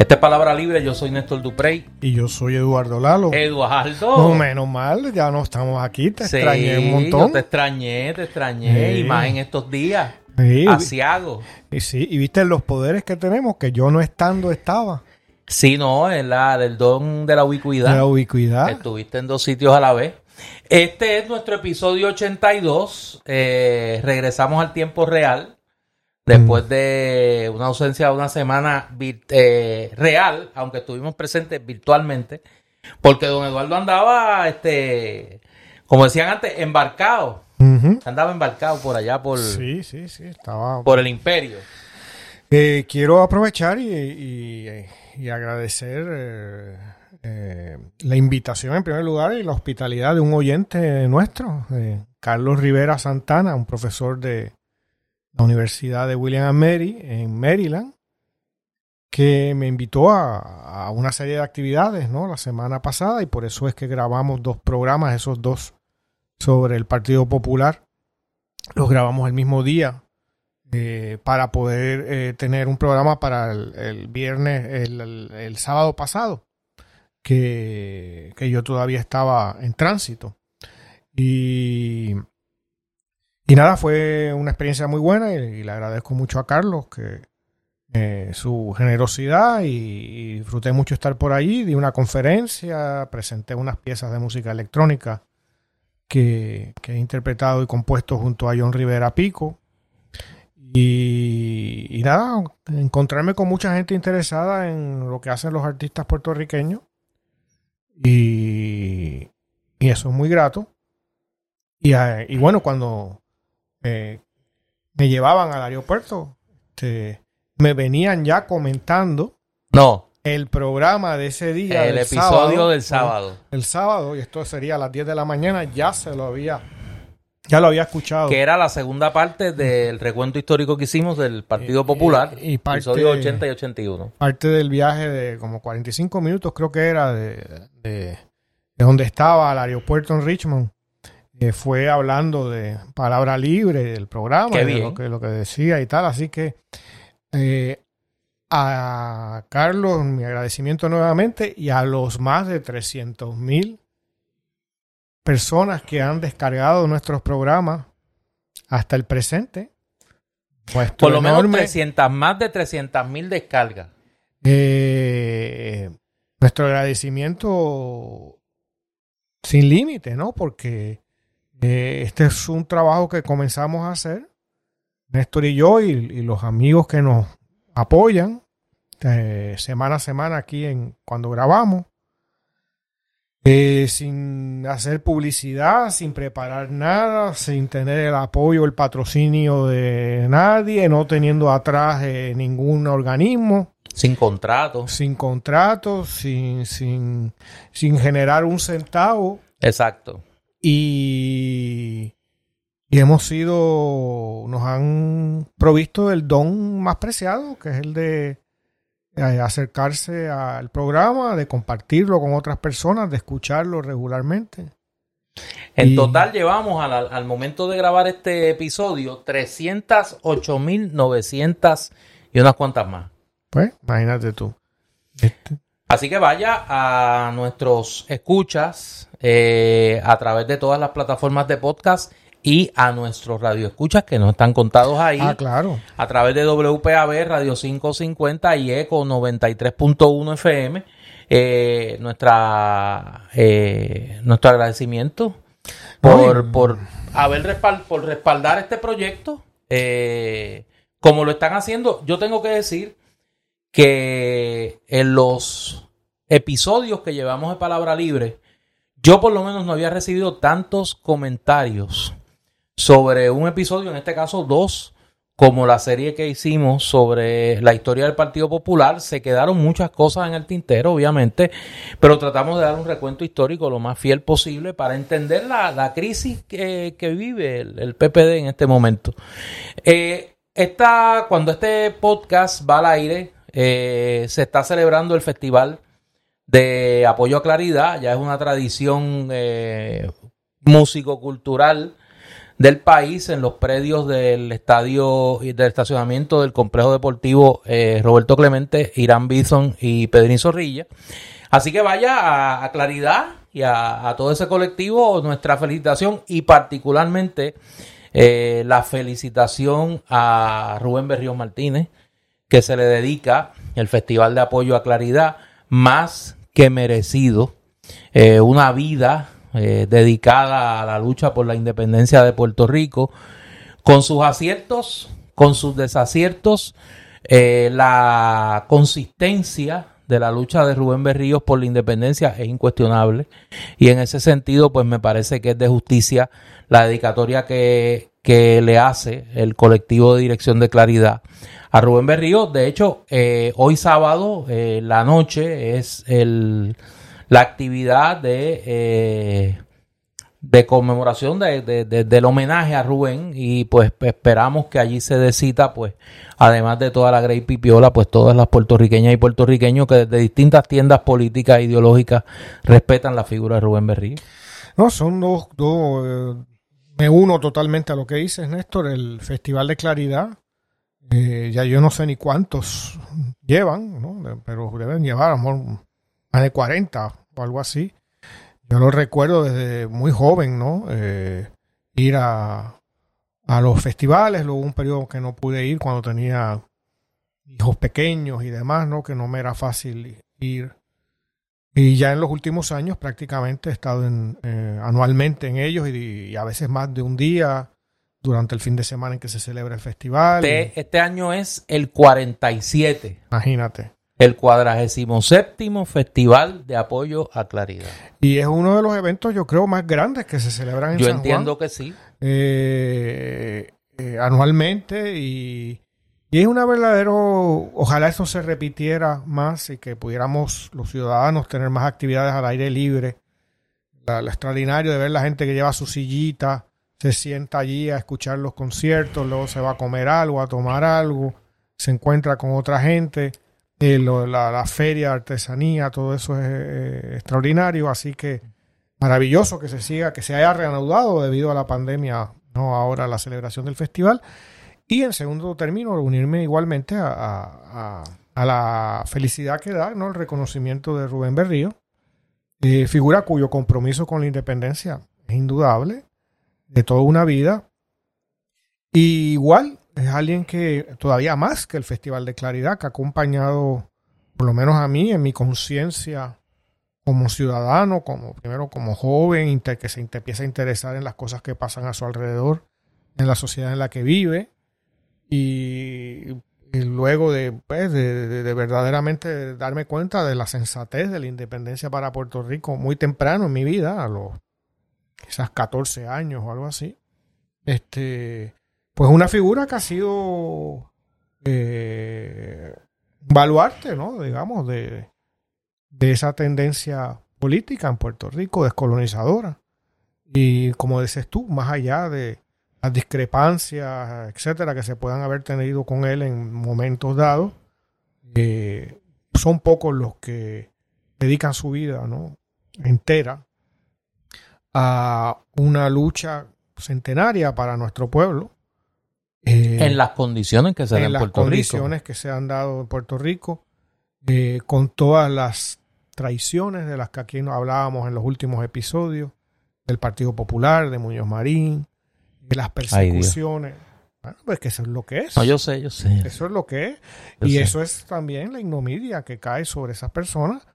Esta es Palabra Libre, yo soy Néstor Duprey. Y yo soy Eduardo Lalo. Eduardo. No, menos mal, ya no estamos aquí, te Sí, extrañé un yo montón. te extrañé, te extrañé. Sí. Y más en estos días. Sí, Asiago. y, sí, y viste los poderes que tenemos, que yo no estando estaba. Sí, no, es la del don de la ubicuidad. La ubicuidad. Estuviste en dos sitios a la vez. Este es nuestro episodio 82. Eh, regresamos al tiempo real. Después de una ausencia de una semana eh, real, aunque estuvimos presentes virtualmente, porque don Eduardo andaba, este, como decían antes, embarcado. Andaba embarcado por allá, por, Sí, sí, sí, estaba. por el imperio. Eh, quiero aprovechar y, y- y agradecer eh, la invitación en primer lugar y la hospitalidad de un oyente nuestro, Carlos Rivera Santana, un profesor de la Universidad de William Mary en Maryland, que me invitó a, a una serie de actividades ¿no? la semana pasada y por eso es que grabamos dos programas, esos dos sobre el Partido Popular. Los grabamos el mismo día eh, para poder eh, tener un programa para el, el viernes, el, el- el sábado pasado, que, que yo todavía estaba en tránsito. Y, y nada, fue una experiencia muy buena y, y le agradezco mucho a Carlos que eh, su generosidad y, disfruté mucho estar por allí. Di una conferencia, presenté unas piezas de música electrónica que, que he interpretado y compuesto junto a John Rivera Pico. Y, y nada, encontrarme con mucha gente interesada en lo que hacen los artistas puertorriqueños. Y, y eso es muy grato. Y, eh, y bueno, cuando eh, me llevaban al aeropuerto, este, me venían ya comentando No, el programa de ese día. el del episodio sábado, del sábado. El sábado, y esto sería a las 10 de la mañana, ya se lo había, ya lo había escuchado. que era la segunda parte del recuento histórico que hicimos del Partido Popular, y- y parte- episodio 80 y 81. parte del viaje de como 45 minutos, creo que era, de, de- de donde estaba al aeropuerto en Richmond. Eh, fue hablando de palabra libre del programa, de lo que, lo que decía y tal. Así que eh, a Carlos, mi agradecimiento nuevamente y a los más de 300 mil personas que han descargado nuestros programas hasta el presente. Nuestro Por lo menos enorme- 300, más de 300 mil descargas. eh, nuestro agradecimiento sin límite, ¿no? Porque eh, este es un trabajo que comenzamos a hacer, Néstor y yo, y, y los amigos que nos apoyan eh, semana a semana aquí en cuando grabamos. eh, sin hacer publicidad, sin preparar nada, sin tener el apoyo, el patrocinio de nadie, no teniendo atrás eh, ningún organismo Sin contrato. sin contratos, sin, sin, sin generar un centavo Exacto. Y, y hemos sido, nos han provisto el don más preciado, que es el de eh, acercarse al programa, de compartirlo con otras personas, de escucharlo regularmente. En Y- total llevamos al, al momento de grabar este episodio 308.900 y unas cuantas más. Pues, imagínate tú. Este, Así que vaya a nuestros escuchas eh, a través de todas las plataformas de podcast y a nuestros radioescuchas que no están contados ahí. ah, claro. a través de WPAB Radio 550 y ECO 93.1 FM. Eh, nuestra eh, nuestro agradecimiento por, por haber respal- por respaldar este proyecto eh, como lo están haciendo. Yo tengo que decir que en los episodios que llevamos de Palabra Libre, yo por lo menos no había recibido tantos comentarios sobre un episodio, en este caso dos, como la serie que hicimos sobre la historia del Partido Popular. Se quedaron muchas cosas en el tintero, obviamente, pero tratamos de dar un recuento histórico lo más fiel posible para entender la, crisis que, que vive el, el PPD en este momento. Eh, esta, cuando este podcast va al aire, eh, se está celebrando el Festival de Apoyo a Claridad, ya es una tradición eh, músico-cultural del país en los predios del estadio y del estacionamiento del complejo deportivo eh, Roberto Clemente, Irán Bison y Pedrín Zorrilla. Así que vaya a, Claridad y a, todo ese colectivo nuestra felicitación y particularmente eh, la felicitación a Rubén Berríos Martínez, que se le dedica el Festival de Apoyo a Claridad, más que merecido, eh, una vida eh, dedicada a la lucha por la independencia de Puerto Rico, con sus aciertos, con sus desaciertos, la consistencia de la lucha de Rubén Berríos por la independencia es incuestionable y en ese sentido pues me parece que es de justicia la dedicatoria que, que le hace el colectivo de dirección de claridad a Rubén Berríos. De hecho, eh, hoy sábado, eh, la noche, es el, la actividad de eh, de conmemoración de, del homenaje a Rubén y pues esperamos que allí se decita pues además de toda la Grey Pipiola pues todas las puertorriqueñas y puertorriqueños que desde distintas tiendas políticas e ideológicas respetan la figura de Rubén Berrío. No, son dos, dos me uno totalmente a lo que dices Néstor, el Festival de Claridad eh, ya yo no sé ni cuántos llevan, ¿no? pero deben llevar más de 40 o algo así yo lo recuerdo desde muy joven, ¿no? Eh, ir a, a los festivales, luego un periodo que no pude ir cuando tenía hijos pequeños y demás, ¿no? Que no me era fácil ir. Y ya en los últimos años prácticamente he estado en, eh, anualmente en ellos y, a veces más de un día durante el fin de semana en que se celebra el festival. Este, este año es el 47. Imagínate el cuadragésimo séptimo Festival de Apoyo a Claridad. Y es uno de los eventos, yo creo, más grandes que se celebran en Yo entiendo que sí. Eh, eh, anualmente y, es una verdadero, ojalá eso se repitiera más y que pudiéramos los ciudadanos tener más actividades al aire libre. lo extraordinario de ver la gente que lleva su sillita, se sienta allí a escuchar los conciertos, luego se va a comer algo, a tomar algo, se encuentra con otra gente la, feria de artesanía, todo eso es eh, extraordinario, así que maravilloso que se siga, que se haya reanudado debido a la pandemia, no ahora la celebración del festival. Y en segundo término, unirme igualmente a, la felicidad que da ¿no? el reconocimiento de Rubén Berrío, eh, figura cuyo compromiso con la independencia es indudable, de toda una vida. Y igual es alguien que todavía más que el Festival de Claridad, que ha acompañado, por lo menos a mí, en mi conciencia como ciudadano, como primero como joven, que se empieza a interesar en las cosas que pasan a su alrededor, en la sociedad en la que vive, y, luego de, pues, de, de, verdaderamente darme cuenta de la sensatez de la independencia para Puerto Rico muy temprano en mi vida, a los quizás 14 años o algo así. Este, pues una figura que ha sido eh, baluarte, ¿no? Digamos, de, esa tendencia política en Puerto Rico, descolonizadora. Y como dices tú, más allá de las discrepancias, etcétera, que se puedan haber tenido con él en momentos dados, eh, son pocos los que dedican su vida ¿no? entera a una lucha centenaria para nuestro pueblo eh, en las condiciones que se dan en, en Puerto Rico. las condiciones que se han dado en Puerto Rico, eh, con todas las traiciones de las que aquí nos hablábamos en los últimos episodios, del Partido Popular, de Muñoz Marín, de las persecuciones. bueno, pues que eso es lo que es. No, yo sé, yo sé. Eso es lo que es. y eso es también la ignominia que cae sobre esas personas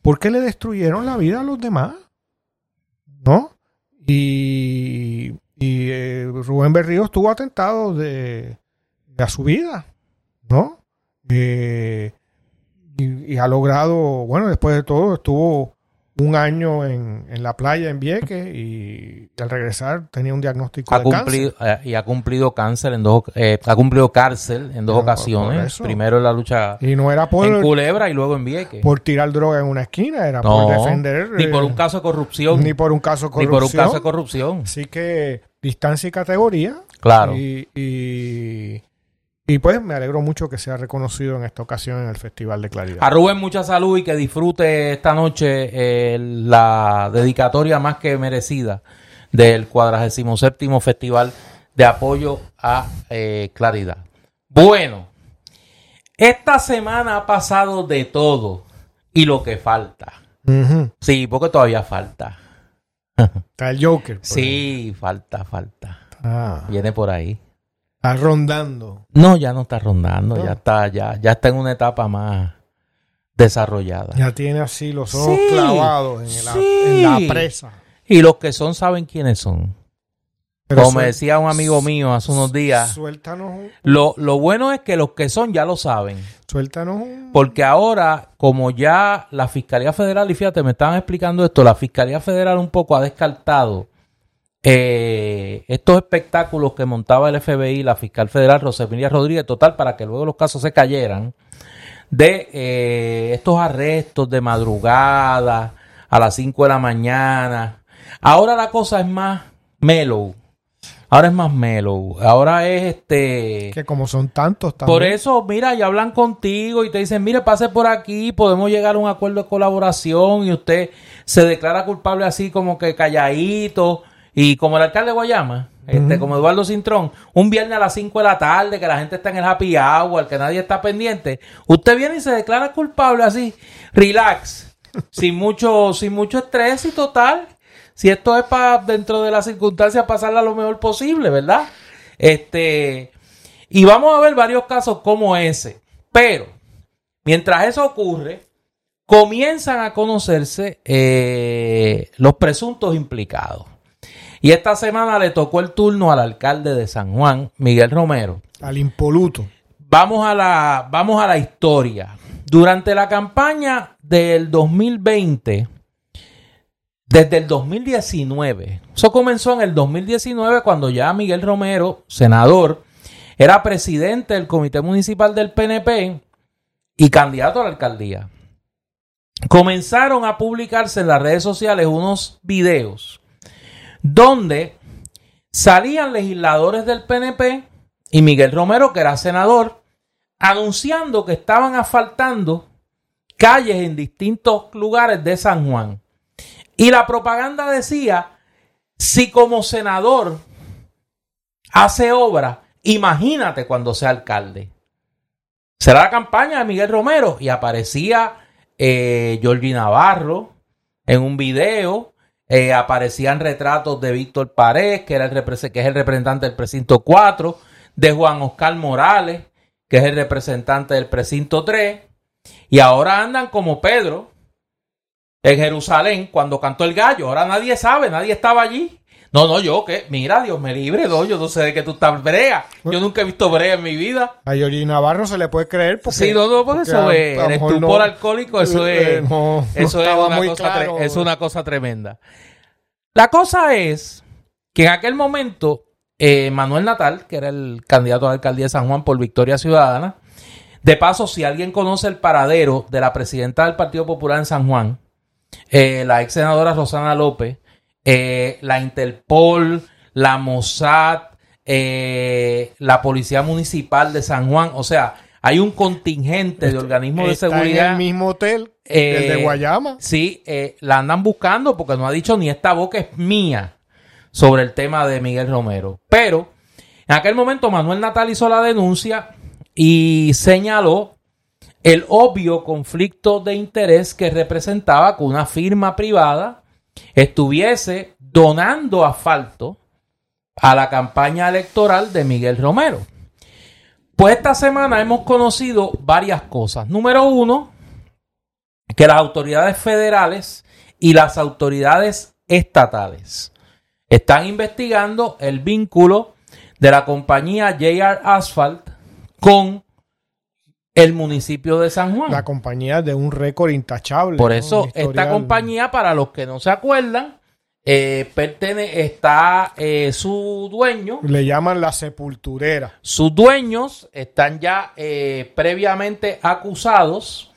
porque le destruyeron la vida a los demás. ¿No? Y y eh, Rubén Berrío estuvo atentado de, a su vida, ¿no? Eh, y, ha logrado, bueno, después de todo, estuvo un año en, la playa en Vieques y, al regresar tenía un diagnóstico de cáncer. Eh, y ha cumplido cáncer en dos, ha cumplido cárcel en dos ocasiones. Primero en la lucha y no era por, en Culebra y luego en Vieques. Por tirar droga en una esquina, era por defender. Ni por un caso de corrupción. Ni por un caso de corrupción. Ni por un caso de corrupción. Así que distancia y categoría. Claro. Y, y, pues me alegro mucho que sea reconocido en esta ocasión en el Festival de Claridad. A Rubén, mucha salud y que disfrute esta noche eh, la dedicatoria más que merecida del 47 Festival de Apoyo a eh, Claridad. Bueno, esta semana ha pasado de todo y lo que falta. Sí, porque todavía falta. Está el Joker. Sí, falta, falta. Ah, Viene por ahí. Está rondando. No, ya no está rondando, No. ya está, ya, ya está en una etapa más desarrollada. Ya tiene así los ojos Sí, clavados en la, sí. en la presa. Y los que son saben quiénes son. Pero Como me decía un amigo mío hace unos días, Suéltanos un, lo, lo bueno es que los que son ya lo saben. suéltanos un- Porque ahora, como ya la Fiscalía Federal, y fíjate, me estaban explicando esto, la Fiscalía Federal un poco ha descartado eh, estos espectáculos que montaba el FBI, la fiscal federal Rosemilia Rodríguez, total, para que luego los casos se cayeran, de eh, estos arrestos de madrugada a las 5 de la mañana. Ahora la cosa es más mellow. Ahora es más mellow. Ahora es este... que como son tantos también. Por eso, mira, y hablan contigo y te dicen, mire, pase por aquí, podemos llegar a un acuerdo de colaboración y usted se declara culpable así como que calladito y como el alcalde de Guayama, este, como Eduardo Cintrón, un viernes a las 5 de la tarde que la gente está en el happy hour, que nadie está pendiente, usted viene y se declara culpable así, relax, sin mucho, sin mucho estrés y total. Si esto es para dentro de las circunstancias pasarla lo mejor posible, ¿verdad? Este, y vamos a ver varios casos como ese. Pero, mientras eso ocurre, comienzan a conocerse eh, los presuntos implicados. Y esta semana le tocó el turno al alcalde de San Juan, Miguel Romero. Al impoluto. Vamos a la, vamos a la historia. Durante la campaña del 2020, desde el 2019, eso comenzó en el 2019 cuando ya Miguel Romero, senador, era presidente del Comité Municipal del PNP y candidato a la alcaldía. Comenzaron a publicarse en las redes sociales unos videos donde salían legisladores del PNP y Miguel Romero, que era senador, anunciando que estaban asfaltando calles en distintos lugares de San Juan. Y la propaganda decía, si como senador hace obra, imagínate cuando sea alcalde. Será la campaña de Miguel Romero y aparecía eh, Navarro en un video, eh, aparecían retratos de Víctor Pared, que, era el que es el representante del precinto 4, de Juan Oscar Morales, que es el representante del precinto 3, y ahora andan como Pedro en Jerusalén cuando cantó el gallo. Ahora nadie sabe, nadie estaba allí. No, no, yo que, mira, Dios me libre, no, yo no sé de qué tú estás brea. Yo nunca he visto brea en mi vida. A Georgie Navarro se le puede creer porque... Sí, no, no, porque eso es, a- a lo eres mejor tú no- por alcohólico, eso eh, es, no- eso es una, cosa claro. es una cosa tremenda. La cosa es que en aquel momento eh, Manuel Natal, que era el candidato a la alcaldía de San Juan por Victoria Ciudadana, de paso, si alguien conoce el paradero de la presidenta del Partido Popular en San Juan, eh, la ex senadora Rosana López, eh, la Interpol, la Mossad, eh, la Policía Municipal de San Juan, o sea, hay un contingente de organismos de seguridad. en el mismo hotel, Eh, el de Guayama. Sí, eh, la andan buscando porque no ha dicho ni esta boca es mía sobre el tema de Miguel Romero. Pero en aquel momento Manuel Natal hizo la denuncia y señaló el obvio conflicto de interés que representaba que una firma privada estuviese donando asfalto a la campaña electoral de Miguel Romero. Pues esta semana hemos conocido varias cosas. Número uno, que las autoridades federales y las autoridades estatales están investigando el vínculo de la compañía JR Asphalt con el municipio de San Juan. La compañía de un récord intachable. Por eso, esta compañía, para los que no se acuerdan, eh, pertene- está eh, su dueño, Le llaman la sepulturera. sus dueños están ya eh, previamente acusados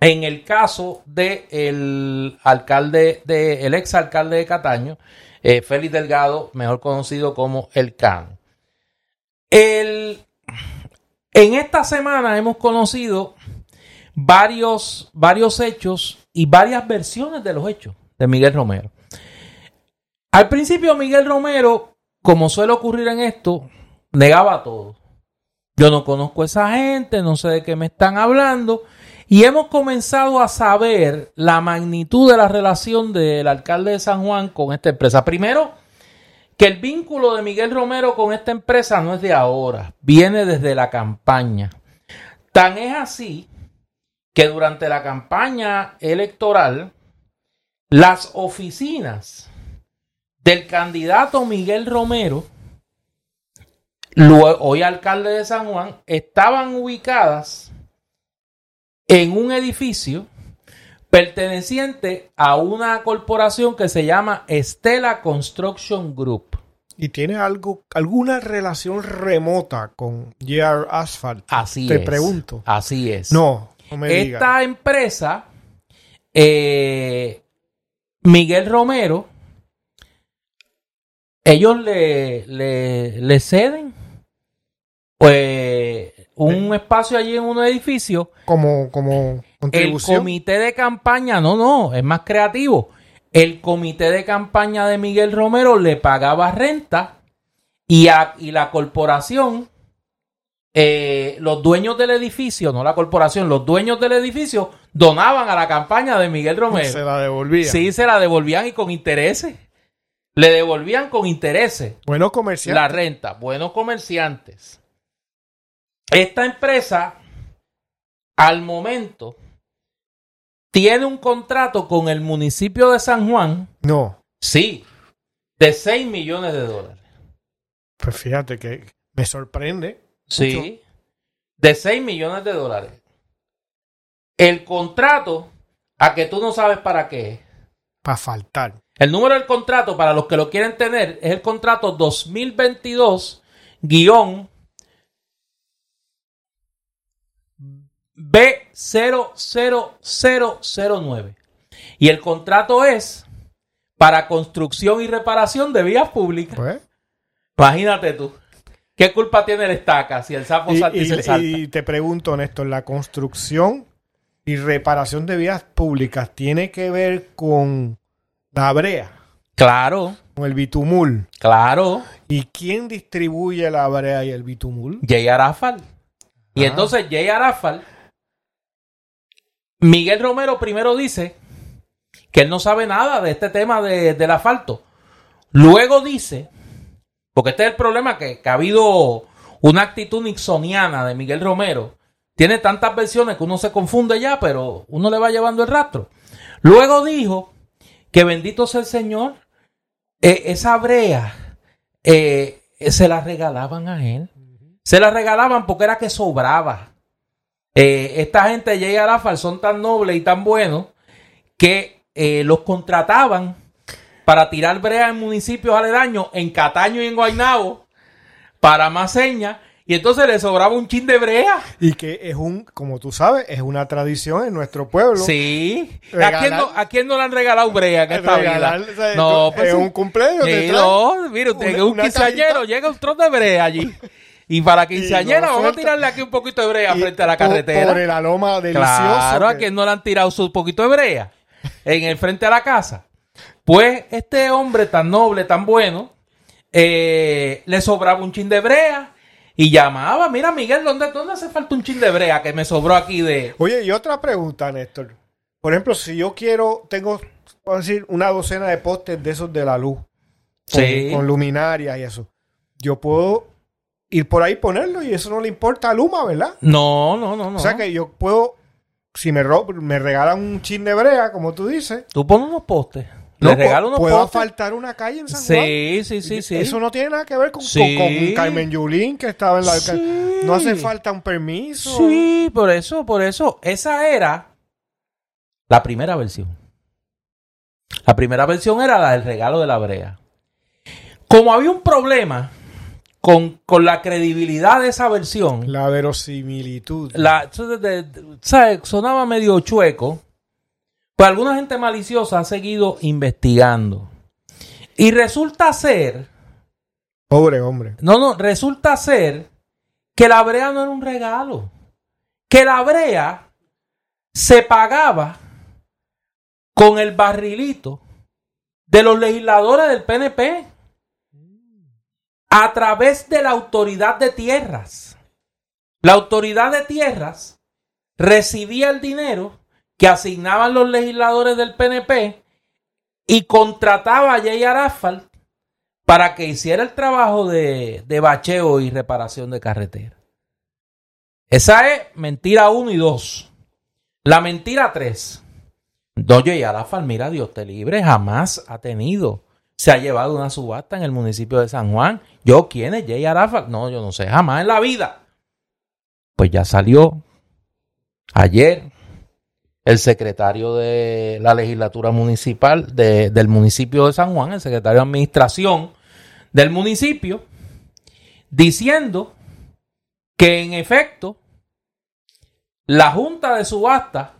en el caso de el alcalde de el ex alcalde de Cataño, eh, Félix Delgado, mejor conocido como el Cano. El, en esta semana hemos conocido varios, varios hechos y varias versiones de los hechos de Miguel Romero. Al principio Miguel Romero, como suele ocurrir en esto, negaba todo. Yo no conozco a esa gente, no sé de qué me están hablando. Y hemos comenzado a saber la magnitud de la relación del alcalde de San Juan con esta empresa. Primero, que el vínculo de Miguel Romero con esta empresa no es de ahora, viene desde la campaña. Tan es así que durante la campaña electoral, las oficinas del candidato Miguel Romero, hoy alcalde de San Juan, estaban ubicadas en un edificio perteneciente a una corporación que se llama Estela Construction Group. ¿Y tiene algo, alguna relación remota con JR Asphalt? Así Te es. pregunto. Así es. No, no me digas. Esta empresa, eh, Miguel Romero, ellos le, le, le ceden pues, un espacio allí en un edificio. Como, como El comité de campaña, no, no, es más creativo. El comité de campaña de Miguel Romero le pagaba renta y, a- y la corporación, eh, los dueños del edificio, no la corporación, los dueños del edificio donaban a la campaña de Miguel Romero. se la devolvía. Sí, se la devolvían y con intereses. Le devolvían con intereses Bueno, comercial. la renta. Buenos comerciantes. Esta empresa, al momento, tiene un contrato con el municipio de San Juan, No, sí, de 6 millones de dólares. pues fíjate que me sorprende. Sí, de 6 millones de dólares. El contrato, a que tú no sabes para qué. Para faltar. El número del contrato, para los que lo quieren tener, es el contrato 2022 guion B00009. Y el contrato es para construcción y reparación de vías públicas. Pues. Imagínate tú. ¿Qué culpa tiene el estaca si el sapo Y, salta y, y- se salta? y te pregunto, Néstor, la construcción y reparación de vías públicas tiene que ver con la brea, Claro, con el bitumul. claro. ¿Y quién distribuye la brea y el bitumul? Jay Arafal. Y Ah. entonces Jay Arafal, Miguel Romero primero dice que él no sabe nada de este tema de- del asfalto. Luego dice, porque este es el problema, que, ha habido una actitud nixoniana de Miguel Romero. Tiene tantas versiones que uno se confunde ya, pero uno le va llevando el rastro. Luego dijo que bendito sea el Señor, eh, esa brea eh, se la regalaban a él. Se la regalaban porque era que sobraba. Eh, esta gente, Jay Arafal, son tan nobles y tan buenos que eh, los contrataban para tirar brea en municipios aledaños, en Cataño y en Guaynabo, para más señas, y entonces le sobraba un chin de brea. Y que es un, como tú sabes, es una tradición en nuestro pueblo. Sí. ¿A quién, no, ¿A quién no le han regalado brea en esta Regalar, vida? o sea, No, pues en sí. un cumpleaños Sí, no, mire usted, una- un quinceañero llega un trozo de brea allí. Y para quinceañera vamos a tirarle aquí un poquito de brea y frente a la carretera. Por el aroma delicioso. Claro, a que- quien no le han tirado su poquito de brea en el frente a la casa. Pues este hombre tan noble, tan bueno, eh, le sobraba un chin de brea y llamaba, mira Miguel, ¿dónde, ¿dónde hace falta un chin de brea que me sobró aquí de... Oye, y otra pregunta, Néstor. Por ejemplo, si yo quiero, tengo, vamos a decir, una docena de postes de esos de la luz. Con, Sí. con luminarias y eso. Yo puedo ir por ahí ponerlo y eso no le importa a Luma, ¿verdad? No, no, no, no. O sea que yo puedo, si me, me regalan un chin de brea, como tú dices, Tú pones unos postes. no, le regalo unos puedo postes. asfaltar una calle en San Juan. Sí, sí, sí, sí. Eso no tiene nada que ver con, Sí. con- con Carmen Yulín que estaba en la Sí. No hace falta un permiso. Sí, por eso, por eso. Esa era la primera versión. La primera versión era la del regalo de la brea. Como había un problema con, con la credibilidad de esa versión, La verosimilitud. la, eso de- de- de- ¿sabe? sonaba medio chueco, pues alguna gente maliciosa ha seguido investigando. Y resulta ser, Pobre hombre. no, no, resulta ser que la brea no era un regalo. Que la brea se pagaba con el barrilito de los legisladores del PNP a través de la autoridad de tierras. La autoridad de tierras recibía el dinero que asignaban los legisladores del PNP y contrataba a Jay Arafal para que hiciera el trabajo de, de bacheo y reparación de carretera. Esa es mentira 1 y 2. La mentira 3. Doña Arafal, mira, Dios te libre, jamás ha tenido. Se ha llevado una subasta en el municipio de San Juan. ¿Yo quién es Jay Arafal? No, yo no sé, jamás en la vida. Pues ya salió ayer el secretario de la legislatura municipal del municipio de San Juan, el secretario de administración del municipio, diciendo que en efecto la Junta de Subasta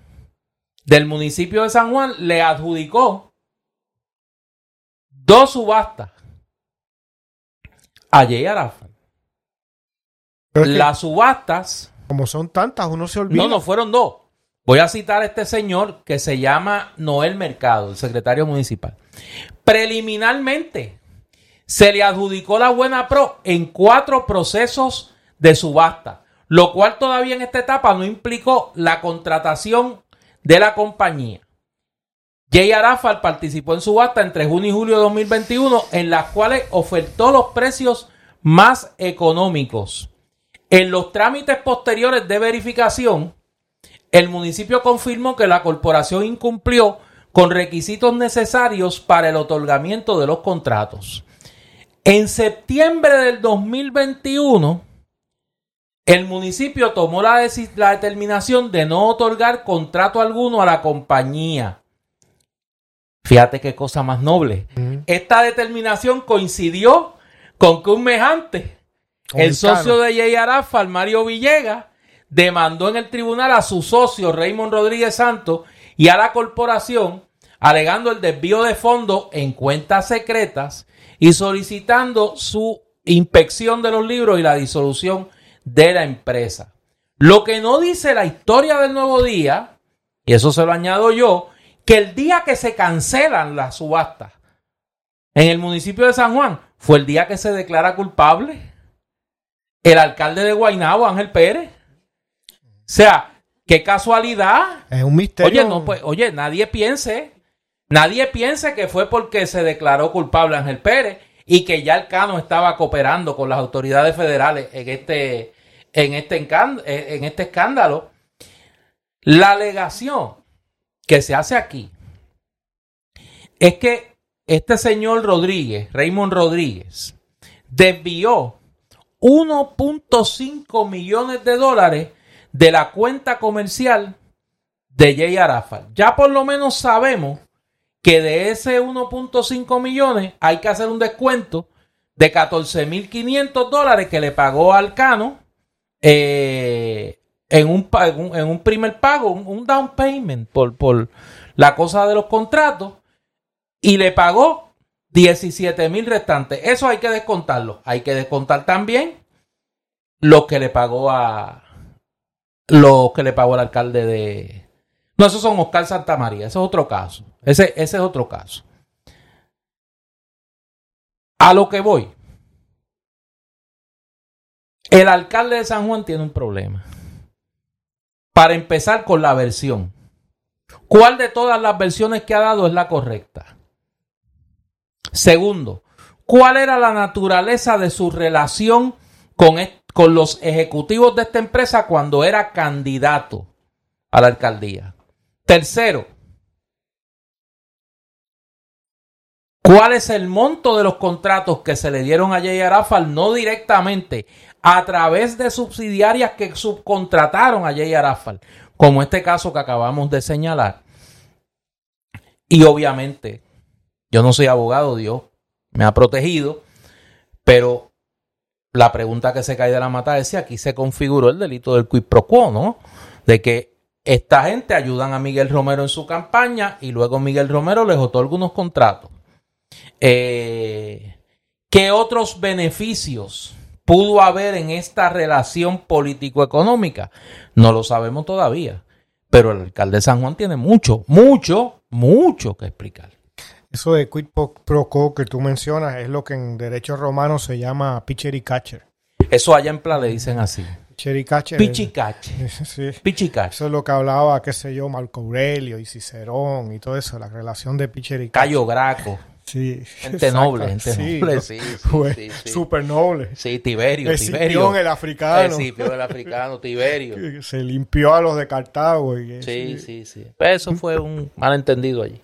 del municipio de San Juan le adjudicó dos subastas a Jay Arafat. Las subastas. Como son tantas, uno se olvida. No, no, fueron dos. Voy a citar a este señor que se llama Noel Mercado, el secretario municipal. Preliminarmente, se le adjudicó la buena pro en cuatro procesos de subasta, lo cual todavía en esta etapa no implicó la contratación de la compañía. Jay Arafal participó en subasta entre junio y julio de 2021, en las cuales ofertó los precios más económicos. En los trámites posteriores de verificación, el municipio confirmó que la corporación incumplió con requisitos necesarios para el otorgamiento de los contratos. En septiembre del 2021, el municipio tomó la, determinación de no otorgar contrato alguno a la compañía. Fíjate qué cosa más noble. Esta determinación coincidió con que un mejante, el socio de Jay Arafa, Mario Villegas, demandó en el tribunal a su socio Raymond Rodríguez Santos y a la corporación alegando el desvío de fondos en cuentas secretas y solicitando su inspección de los libros y la disolución de la empresa. Lo que no dice la historia del nuevo día, y eso se lo añado yo, que el día que se cancelan las subastas en el municipio de San Juan fue el día que se declara culpable el alcalde de Guaynabo, Ángel Pérez. O sea, qué casualidad. Es un misterio. Oye, no, pues, oye, nadie piense, nadie piense que fue porque se declaró culpable Ángel Pérez y que ya el Cano estaba cooperando con las autoridades federales en este, en este, en este escándalo. La alegación que se hace aquí es que este señor Rodríguez, Raymond Rodríguez, desvió 1.5 millones de dólares de la cuenta comercial de Jay Arafat. Ya por lo menos sabemos que de ese 1.5 millones hay que hacer un descuento de 14.500 dólares que le pagó al Cano eh, en, un, en un primer pago, un, down payment por, por la cosa de los contratos y le pagó 17 mil restantes. Eso hay que descontarlo. Hay que descontar también lo que le pagó a lo que le pagó al alcalde de no, esos son Oscar Santamaría, ese es otro caso. Ese, ese es otro caso. A lo que voy. El alcalde de San Juan tiene un problema. Para empezar con la versión. ¿Cuál de todas las versiones que ha dado es la correcta? Segundo, ¿cuál era la naturaleza de su relación con, con los ejecutivos de esta empresa cuando era candidato a la alcaldía? Tercero, ¿cuál es el monto de los contratos que se le dieron a Jay Arafal no directamente a través de subsidiarias que subcontrataron a Jay Arafal, como este caso que acabamos de señalar? Y obviamente, yo no soy abogado, Dios me ha protegido, pero la pregunta que se cae de la mata es si aquí se configuró el delito del quid pro quo, ¿no? De que esta gente ayudan a Miguel Romero en su campaña y luego Miguel Romero les otorga unos contratos. Eh, ¿Qué otros beneficios pudo haber en esta relación político-económica? No lo sabemos todavía. Pero el alcalde de San Juan tiene mucho, mucho, mucho que explicar. Eso de quid pro quo que tú mencionas es lo que en derecho romano se llama pitcher y catcher. Eso allá en Pla le dicen así. Catcher. Pichicache. Sí. Pichicache. Eso es lo que hablaba, qué sé yo, Marco Aurelio y Cicerón y todo eso, la relación de catcher. Cayo Graco. Sí. Gente exacto. noble, gente Sí, noble. ¿no? Sí, sí, Fue sí, sí. Súper noble. Sí, Tiberio, Escipión, Tiberio. el africano. Escipión, el africano, Tiberio. Se limpió a los de Cartago. Y, Sí, sí, sí. Pero eso fue un malentendido allí.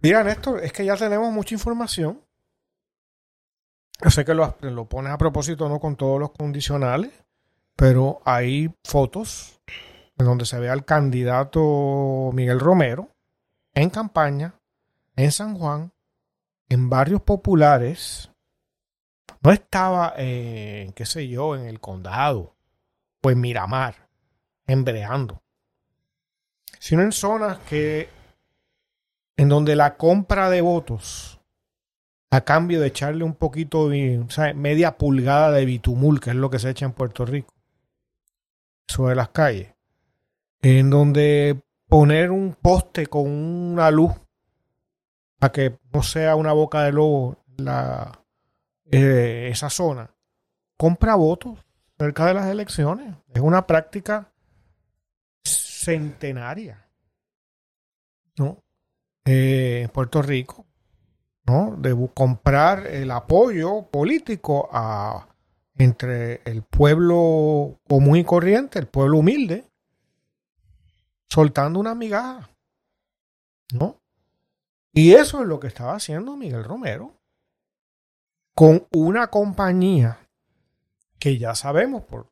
Mira, Néstor, es que ya tenemos mucha información. Yo sé que lo, lo pones a propósito, no con todos los condicionales, pero hay fotos en donde se ve al candidato Miguel Romero en campaña en San Juan, en barrios populares. No estaba, eh, qué sé yo, en el condado o en Miramar, embreando, sino en zonas que en donde la compra de votos a cambio de echarle un poquito de media pulgada de bitumul, que es lo que se echa en Puerto Rico, sobre las calles, en donde poner un poste con una luz para que no sea una boca de lobo la, eh, esa zona, compra votos cerca de las elecciones. Es una práctica centenaria. ¿no? eh, en Puerto Rico, ¿no? De comprar el apoyo político a, entre el pueblo común y corriente, el pueblo humilde, soltando una migaja, ¿no? Y eso es lo que estaba haciendo Miguel Romero con una compañía que ya sabemos por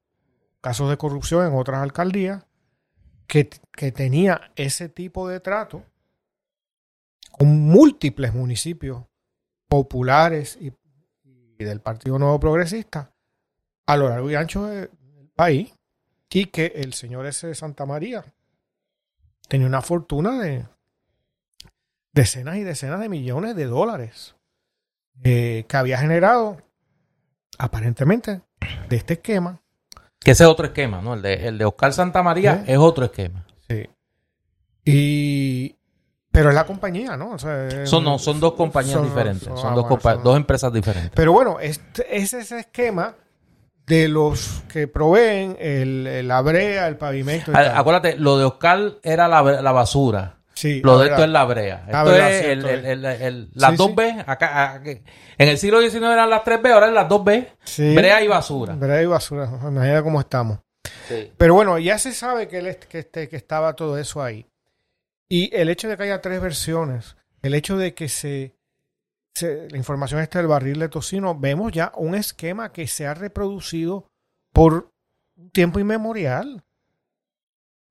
casos de corrupción en otras alcaldías que, que tenía ese tipo de trato con múltiples municipios populares y, y del Partido Nuevo Progresista a lo largo y ancho de- del país y que el señor ese de Santa María tenía una fortuna de decenas y decenas de millones de dólares eh, que había generado aparentemente de este esquema. Que ese es otro esquema, ¿no? El de, el de Oscar Santamaría Sí. es otro esquema. Sí. Y pero es la compañía, ¿no? O sea, Son, no, son dos compañías son- diferentes. son- Son, ah, dos, bueno, compa- son- dos empresas diferentes. Pero bueno, este, es ese esquema de los que proveen el, el- la brea, el pavimento. y tal. Acuérdate, lo de Oscar era la, la basura. Sí, Lo de esto es la brea. Esto es el, cierto el- es. el- el- las Sí, dos. B. Acá, acá- en el siglo XIX eran las tres B, ahora en las dos B. Sí. Brea y basura. Brea y basura. Imagina cómo estamos. Pero bueno, ya se sabe que, él que, este- que estaba todo eso ahí. Y el hecho de que haya tres versiones, el hecho de que se, se- la información está del barril de tocino, vemos ya un esquema que se ha reproducido por tiempo inmemorial.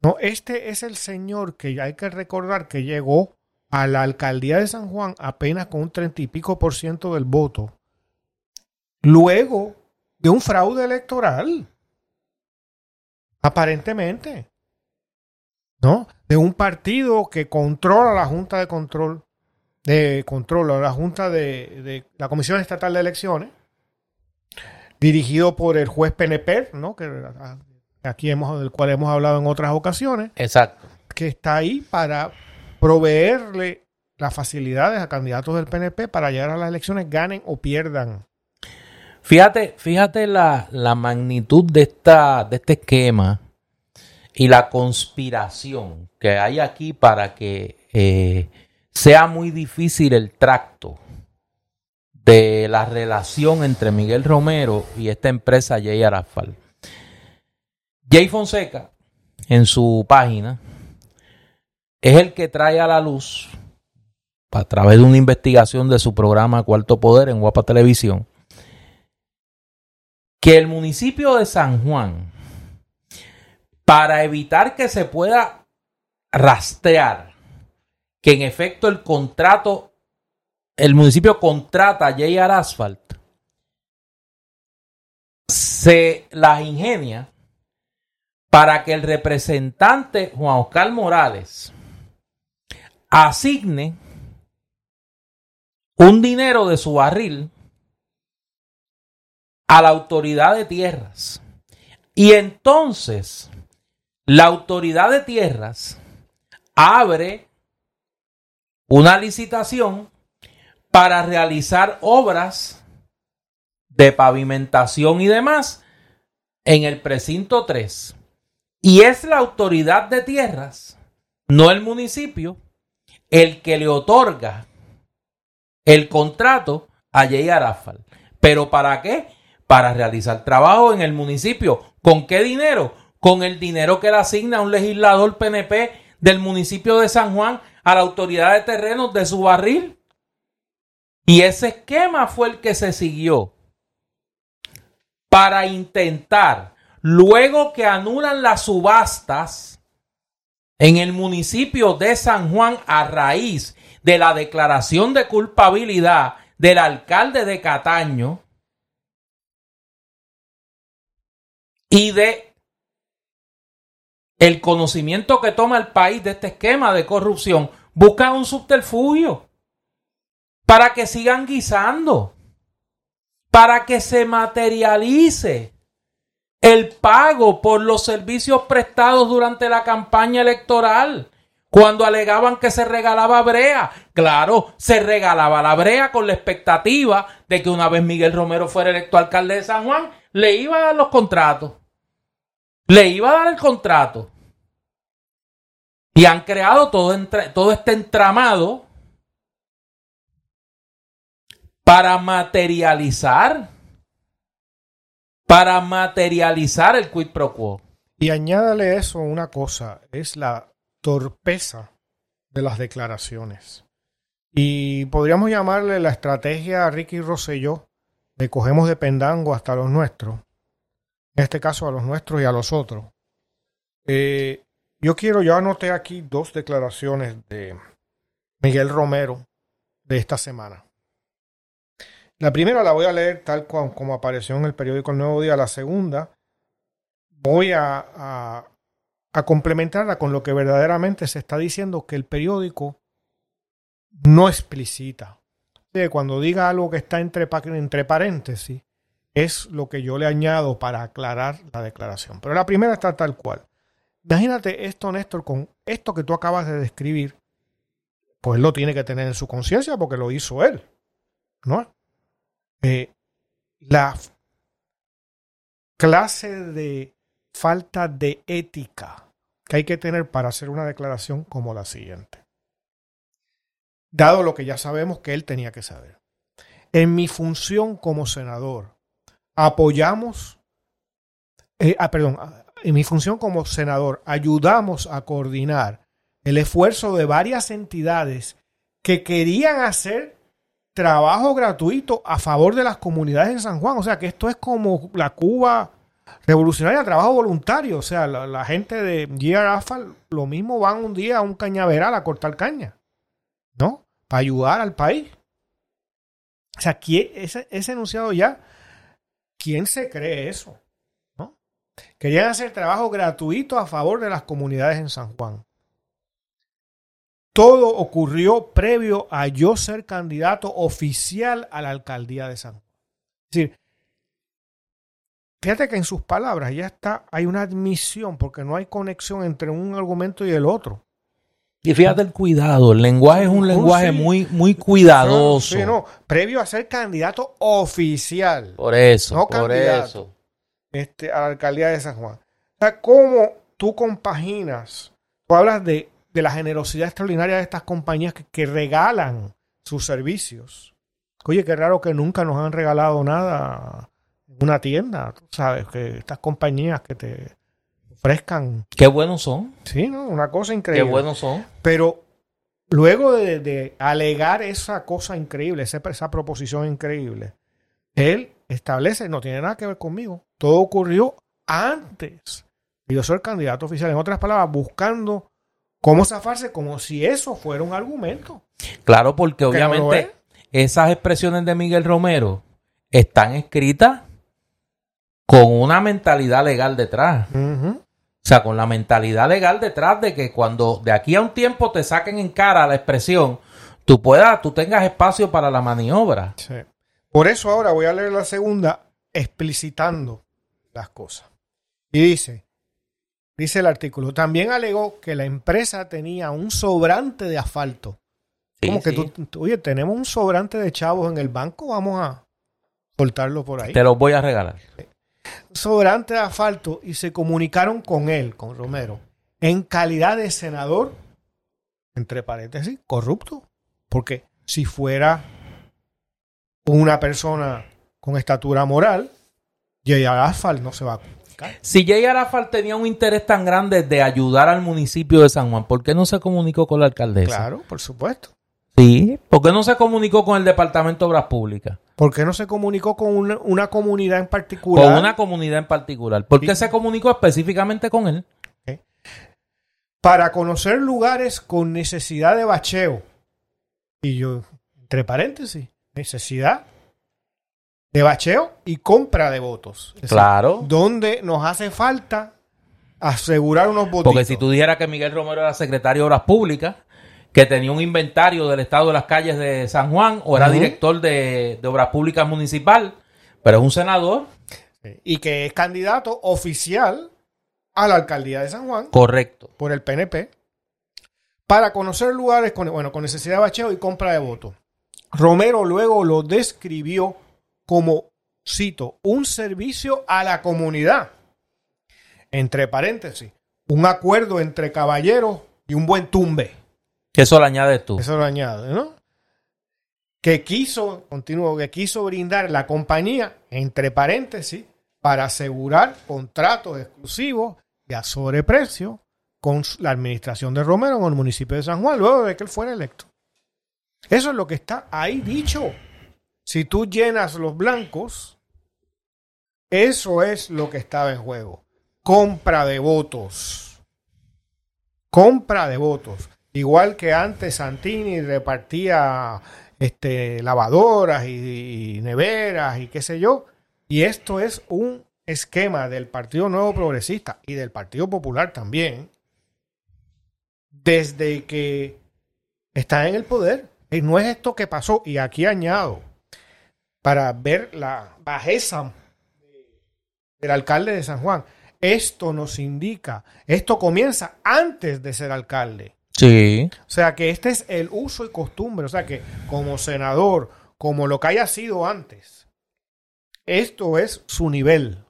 No, este es el señor que hay que recordar que llegó a la alcaldía de San Juan apenas con un treinta y pico por ciento del voto. Luego de un fraude electoral. Aparentemente. ¿No? De un partido que controla la Junta de Control, de control, o la Junta de, de la Comisión Estatal de Elecciones, dirigido por el juez PNP, ¿no? Que aquí hemos, del cual hemos hablado en otras ocasiones, Exacto. que está ahí para proveerle las facilidades a candidatos del PNP para llegar a las elecciones, ganen o pierdan. Fíjate, fíjate la, la magnitud de, esta, de este esquema y la conspiración que hay aquí para que eh, sea muy difícil el tracto de la relación entre Miguel Romero y esta empresa Jay Arafal. Jay Fonseca, en su página, es el que trae a la luz, a través de una investigación de su programa Cuarto Poder en Guapa Televisión, que el municipio de San Juan, para evitar que se pueda rastrear que en efecto el contrato, el municipio contrata a JR Asphalt, se las ingenia para que el representante Juan Oscar Morales asigne un dinero de su barril a la autoridad de tierras. Y entonces la autoridad de tierras abre una licitación para realizar obras de pavimentación y demás en el precinto 3. Y es la autoridad de tierras, no el municipio, el que le otorga el contrato a Jay Arafal. ¿Pero para qué? Para realizar trabajo en el municipio. ¿Con qué dinero? Con el dinero que le asigna un legislador PNP del municipio de San Juan a la autoridad de terrenos de su barril. Y ese esquema fue el que se siguió para intentar, luego que anulan las subastas en el municipio de San Juan a raíz de la declaración de culpabilidad del alcalde de Cataño y de el conocimiento que toma el país de este esquema de corrupción, buscan un subterfugio para que sigan guisando, para que se materialice el pago por los servicios prestados durante la campaña electoral cuando alegaban que se regalaba brea. Claro, se regalaba la brea con la expectativa de que una vez Miguel Romero fuera electo alcalde de San Juan, le iba a dar los contratos. Le iba a dar el contrato. Y han creado todo, este entramado para materializar, para materializar el quid pro quo. Y añádale eso una cosa, es la torpeza de las declaraciones. Y podríamos llamarle la estrategia Ricky Rosselló de cogemos de pendango hasta los nuestros. En este caso a los nuestros y a los otros. Eh, yo quiero, yo anoté aquí dos declaraciones de Miguel Romero de esta semana. La primera la voy a leer tal como apareció en el periódico El Nuevo Día. La segunda voy a, a complementarla con lo que verdaderamente se está diciendo que el periódico no explicita. Cuando diga algo que está entre, entre paréntesis, es lo que yo le añado para aclarar la declaración. Pero la primera está tal cual. Imagínate esto, Néstor, con esto que tú acabas de describir, pues lo tiene que tener en su conciencia porque lo hizo él. ¿No? Eh, la clase de falta de ética que hay que tener para hacer una declaración como la siguiente. Dado lo que ya sabemos que él tenía que saber. En mi función como senador, apoyamos, eh, ah, perdón, en mi función como senador, ayudamos a coordinar el esfuerzo de varias entidades que querían hacer trabajo gratuito a favor de las comunidades en San Juan. O sea que esto es como la Cuba revolucionaria, trabajo voluntario. O sea, la, gente de GR lo mismo van un día a un cañaveral a cortar caña, ¿no? Para ayudar al país. O sea, ese, ese enunciado ya, ¿quién se cree eso? ¿No? Querían hacer trabajo gratuito a favor de las comunidades en San Juan. Todo ocurrió previo a yo ser candidato oficial a la alcaldía de San Juan. Es decir, Fíjate que en sus palabras ya está, hay una admisión, porque no hay conexión entre un argumento y el otro. Y fíjate el cuidado, el lenguaje es un lenguaje muy, muy cuidadoso. Sí, no, previo a ser candidato oficial. Por eso, por eso. Este, a la alcaldía de San Juan. O sea, cómo tú compaginas, tú hablas de, de la generosidad extraordinaria de estas compañías que, que regalan sus servicios. Oye, qué raro que nunca nos han regalado nada una tienda, tú sabes, que estas compañías que te ofrezcan. Qué buenos son. Sí, ¿no? Una cosa increíble. Qué buenos son. Pero luego de, alegar esa cosa increíble, esa, esa proposición increíble, él establece, no tiene nada que ver conmigo. Todo ocurrió antes de yo ser candidato oficial. En otras palabras, buscando cómo zafarse como si eso fuera un argumento. Claro, porque obviamente esas expresiones de Miguel Romero están escritas con una mentalidad legal detrás. O sea, con la mentalidad legal detrás de que cuando de aquí a un tiempo te saquen en cara la expresión, tú puedas, tú tengas espacio para la maniobra. Sí. Por eso ahora voy a leer la segunda explicitando las cosas. Y dice, dice el artículo, también alegó que la empresa tenía un sobrante de asfalto Sí, Como que sí. tú, oye, tenemos un sobrante de chavos en el banco, vamos a soltarlo por ahí. Te los voy a regalar. Sobrante de asfalto y se comunicaron con él, con Romero, en calidad de senador, entre paréntesis, corrupto. Porque si fuera una persona con estatura moral, Jay Asfalt no se va a. Si Jay Arafal tenía un interés tan grande de ayudar al municipio de San Juan, ¿por qué no se comunicó con la alcaldesa? Claro, por supuesto. Sí. ¿Por qué no se comunicó con el Departamento de Obras Públicas? ¿Por qué no se comunicó con una, una comunidad en particular? Con una comunidad en particular. ¿Por qué Sí. se comunicó específicamente con él? para conocer lugares con necesidad de bacheo. Y yo, entre paréntesis, necesidad de bacheo y compra de votos. Es decir, Claro. donde nos hace falta asegurar unos votos. Porque si tú dijeras que Miguel Romero era secretario de Obras Públicas, que tenía un inventario del estado de las calles de San Juan, o era director de, de Obras Públicas Municipal, pero es un senador, Y que es candidato oficial a la alcaldía de San Juan correcto. por el PNP para conocer lugares con, bueno, con necesidad de bacheo y compra de votos. Romero luego lo describió como, cito, un servicio a la comunidad. Entre paréntesis, un acuerdo entre caballeros y un buen tumbe. Que eso lo añades tú. Eso lo añade, ¿no? Que quiso, continuo, que quiso brindar la compañía, entre paréntesis, para asegurar contratos exclusivos y a sobreprecio con la administración de Romero en el municipio de San Juan, luego de que él fuera electo. Eso es lo que está ahí dicho. Si tú llenas los blancos, eso es lo que estaba en juego. Compra de votos. Compra de votos. Igual que antes Santini repartía este, lavadoras y, y neveras y qué sé yo. Y esto es un esquema del Partido Nuevo Progresista y del Partido Popular también. Desde que está en el poder. Y no es esto que pasó. Y aquí añado, para ver la bajeza del alcalde de San Juan. Esto nos indica, esto comienza antes de ser alcalde. Sí. O sea que este es el uso y costumbre. O sea que como senador, como lo que haya sido antes, esto es su nivel.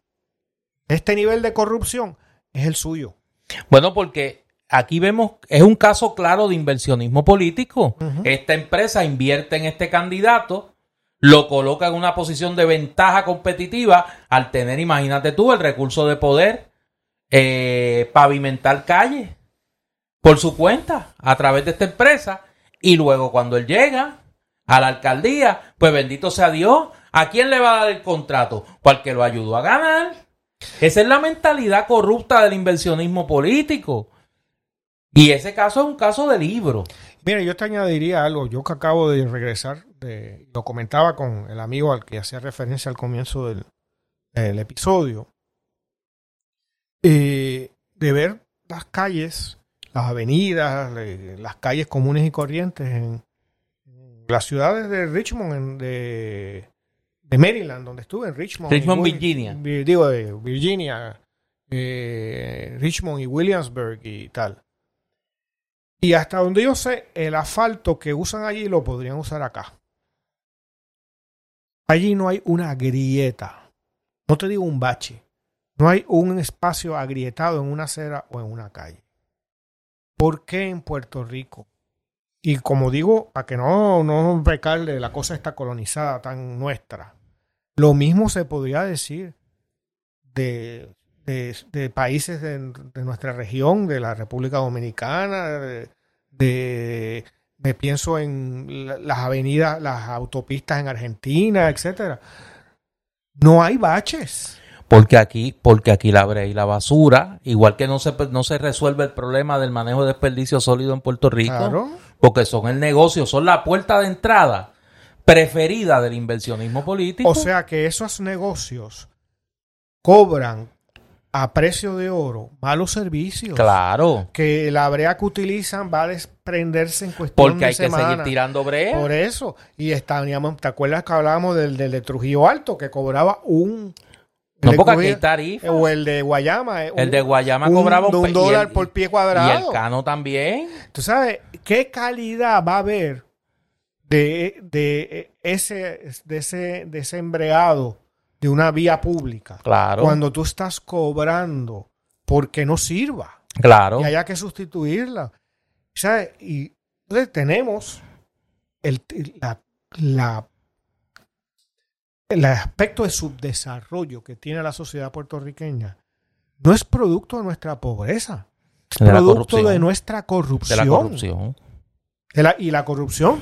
Este nivel de corrupción es el suyo. Bueno, porque aquí vemos, es un caso claro de inversionismo político. Esta empresa invierte en este candidato, lo coloca en una posición de ventaja competitiva al tener, imagínate tú, el recurso de poder, eh, pavimentar calles por su cuenta a través de esta empresa. Y luego cuando él llega a la alcaldía, pues bendito sea Dios, ¿a quién le va a dar el contrato? Pues al que lo ayudó a ganar. Esa es la mentalidad corrupta del inversionismo político. Y ese caso es un caso de libro. Mira, yo te añadiría algo. Yo que acabo de regresar, de- lo comentaba con el amigo al que hacía referencia al comienzo del, del episodio, eh, de ver las calles, las avenidas, las calles comunes y corrientes en, las ciudades de Richmond, en- de, de Maryland, donde estuve, en Richmond. Richmond, y Virginia. Vi- Digo, de Virginia, eh, Richmond y Williamsburg y tal. Y hasta donde yo sé, el asfalto que usan allí lo podrían usar acá. Allí no hay una grieta. No te digo un bache. No hay un espacio agrietado en una acera o en una calle. ¿Por qué en Puerto Rico? Y como digo, para que no, no pecarle la cosa está colonizada tan nuestra. Lo mismo se podría decir de, de- de países de, de nuestra región, de la República Dominicana, de- me pienso en la- las avenidas, las autopistas en Argentina, etcétera. No hay baches. Porque aquí, porque aquí la brea y la basura, igual que no se, no se resuelve el problema del manejo de desperdicio sólido en Puerto Rico, Claro. porque son el negocio, son la puerta de entrada preferida del inversionismo político. O sea que esos negocios cobran a precio de oro malos servicios. claro, Que la brea que utilizan va a desprenderse en cuestión porque de hay que seguir tirando brea. Por eso. Y estábamos, ¿te acuerdas que hablábamos del, del de Trujillo Alto, que cobraba un. No, porque aquí tarifa. O el de Guayama. eh, El un- de Guayama un- cobraba un y dólar el- por pie Y cuadrado. el cano también. Tú sabes, ¿qué calidad va a haber de, de ese, de ese, de ese embreado de una vía pública. Claro. Cuando tú estás cobrando porque no sirva. Claro. Y haya que sustituirla. ¿Sabes? Y entonces tenemos el, la, la- el aspecto de subdesarrollo que tiene la sociedad puertorriqueña. No es producto de nuestra pobreza. Es De producto corrupción. de nuestra de corrupción. la corrupción. De la- y la corrupción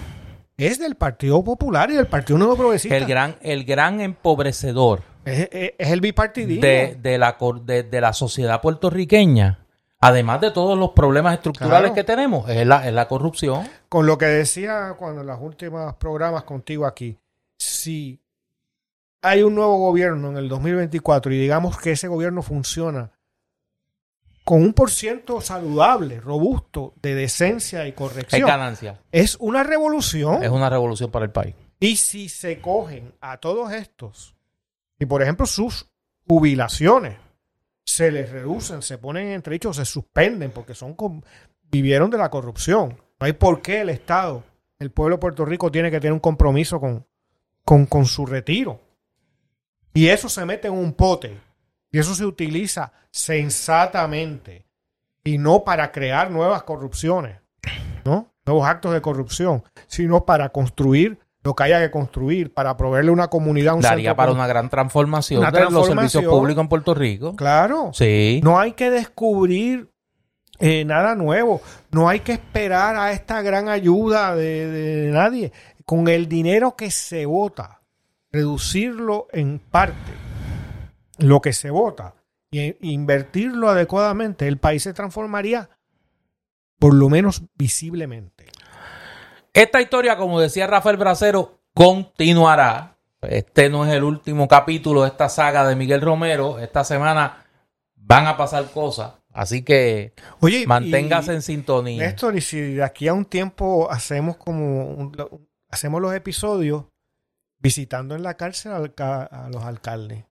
es del Partido Popular y del Partido Nuevo Progresista. El gran, el gran empobrecedor es, es- es el bipartidismo. de, de la, de, de la sociedad puertorriqueña, además de todos los problemas estructurales Claro. que tenemos, es la, es la corrupción. Con lo que decía cuando en los últimos programas contigo aquí, si hay un nuevo gobierno en el 2024 y digamos que ese gobierno funciona con un por ciento saludable, robusto, de decencia y Es corrección, ganancia. es una revolución. Es una revolución para el país. Y si se cogen a todos estos, y por ejemplo sus jubilaciones se les reducen, se ponen entre dichos, se suspenden porque son com- vivieron de la corrupción. No hay por qué el Estado, el pueblo de Puerto Rico tiene que tener un compromiso con, con, con su retiro. Y eso se mete en un pote. Y eso se utiliza sensatamente. Y no para crear nuevas corrupciones, ¿no? Nuevos actos de corrupción, sino para construir lo que haya que construir, para proveerle una comunidad, un Daría para una gran transformación Una de los servicios públicos en Puerto Rico. Claro. Sí. No hay que descubrir eh, nada nuevo. No hay que esperar a esta gran ayuda de, de nadie. Con el dinero que se vota, reducirlo en parte, lo que se vota, e invertirlo adecuadamente, el país se transformaría por lo menos visiblemente. Esta historia, como decía Rafael Bracero, continuará. Este no es el último capítulo de esta saga de Miguel Romero. Esta semana van a pasar cosas. Así que Oye, y- manténgase en sintonía. Néstor, y si de aquí a un tiempo hacemos como un- hacemos los episodios visitando en la cárcel a, los alcaldes.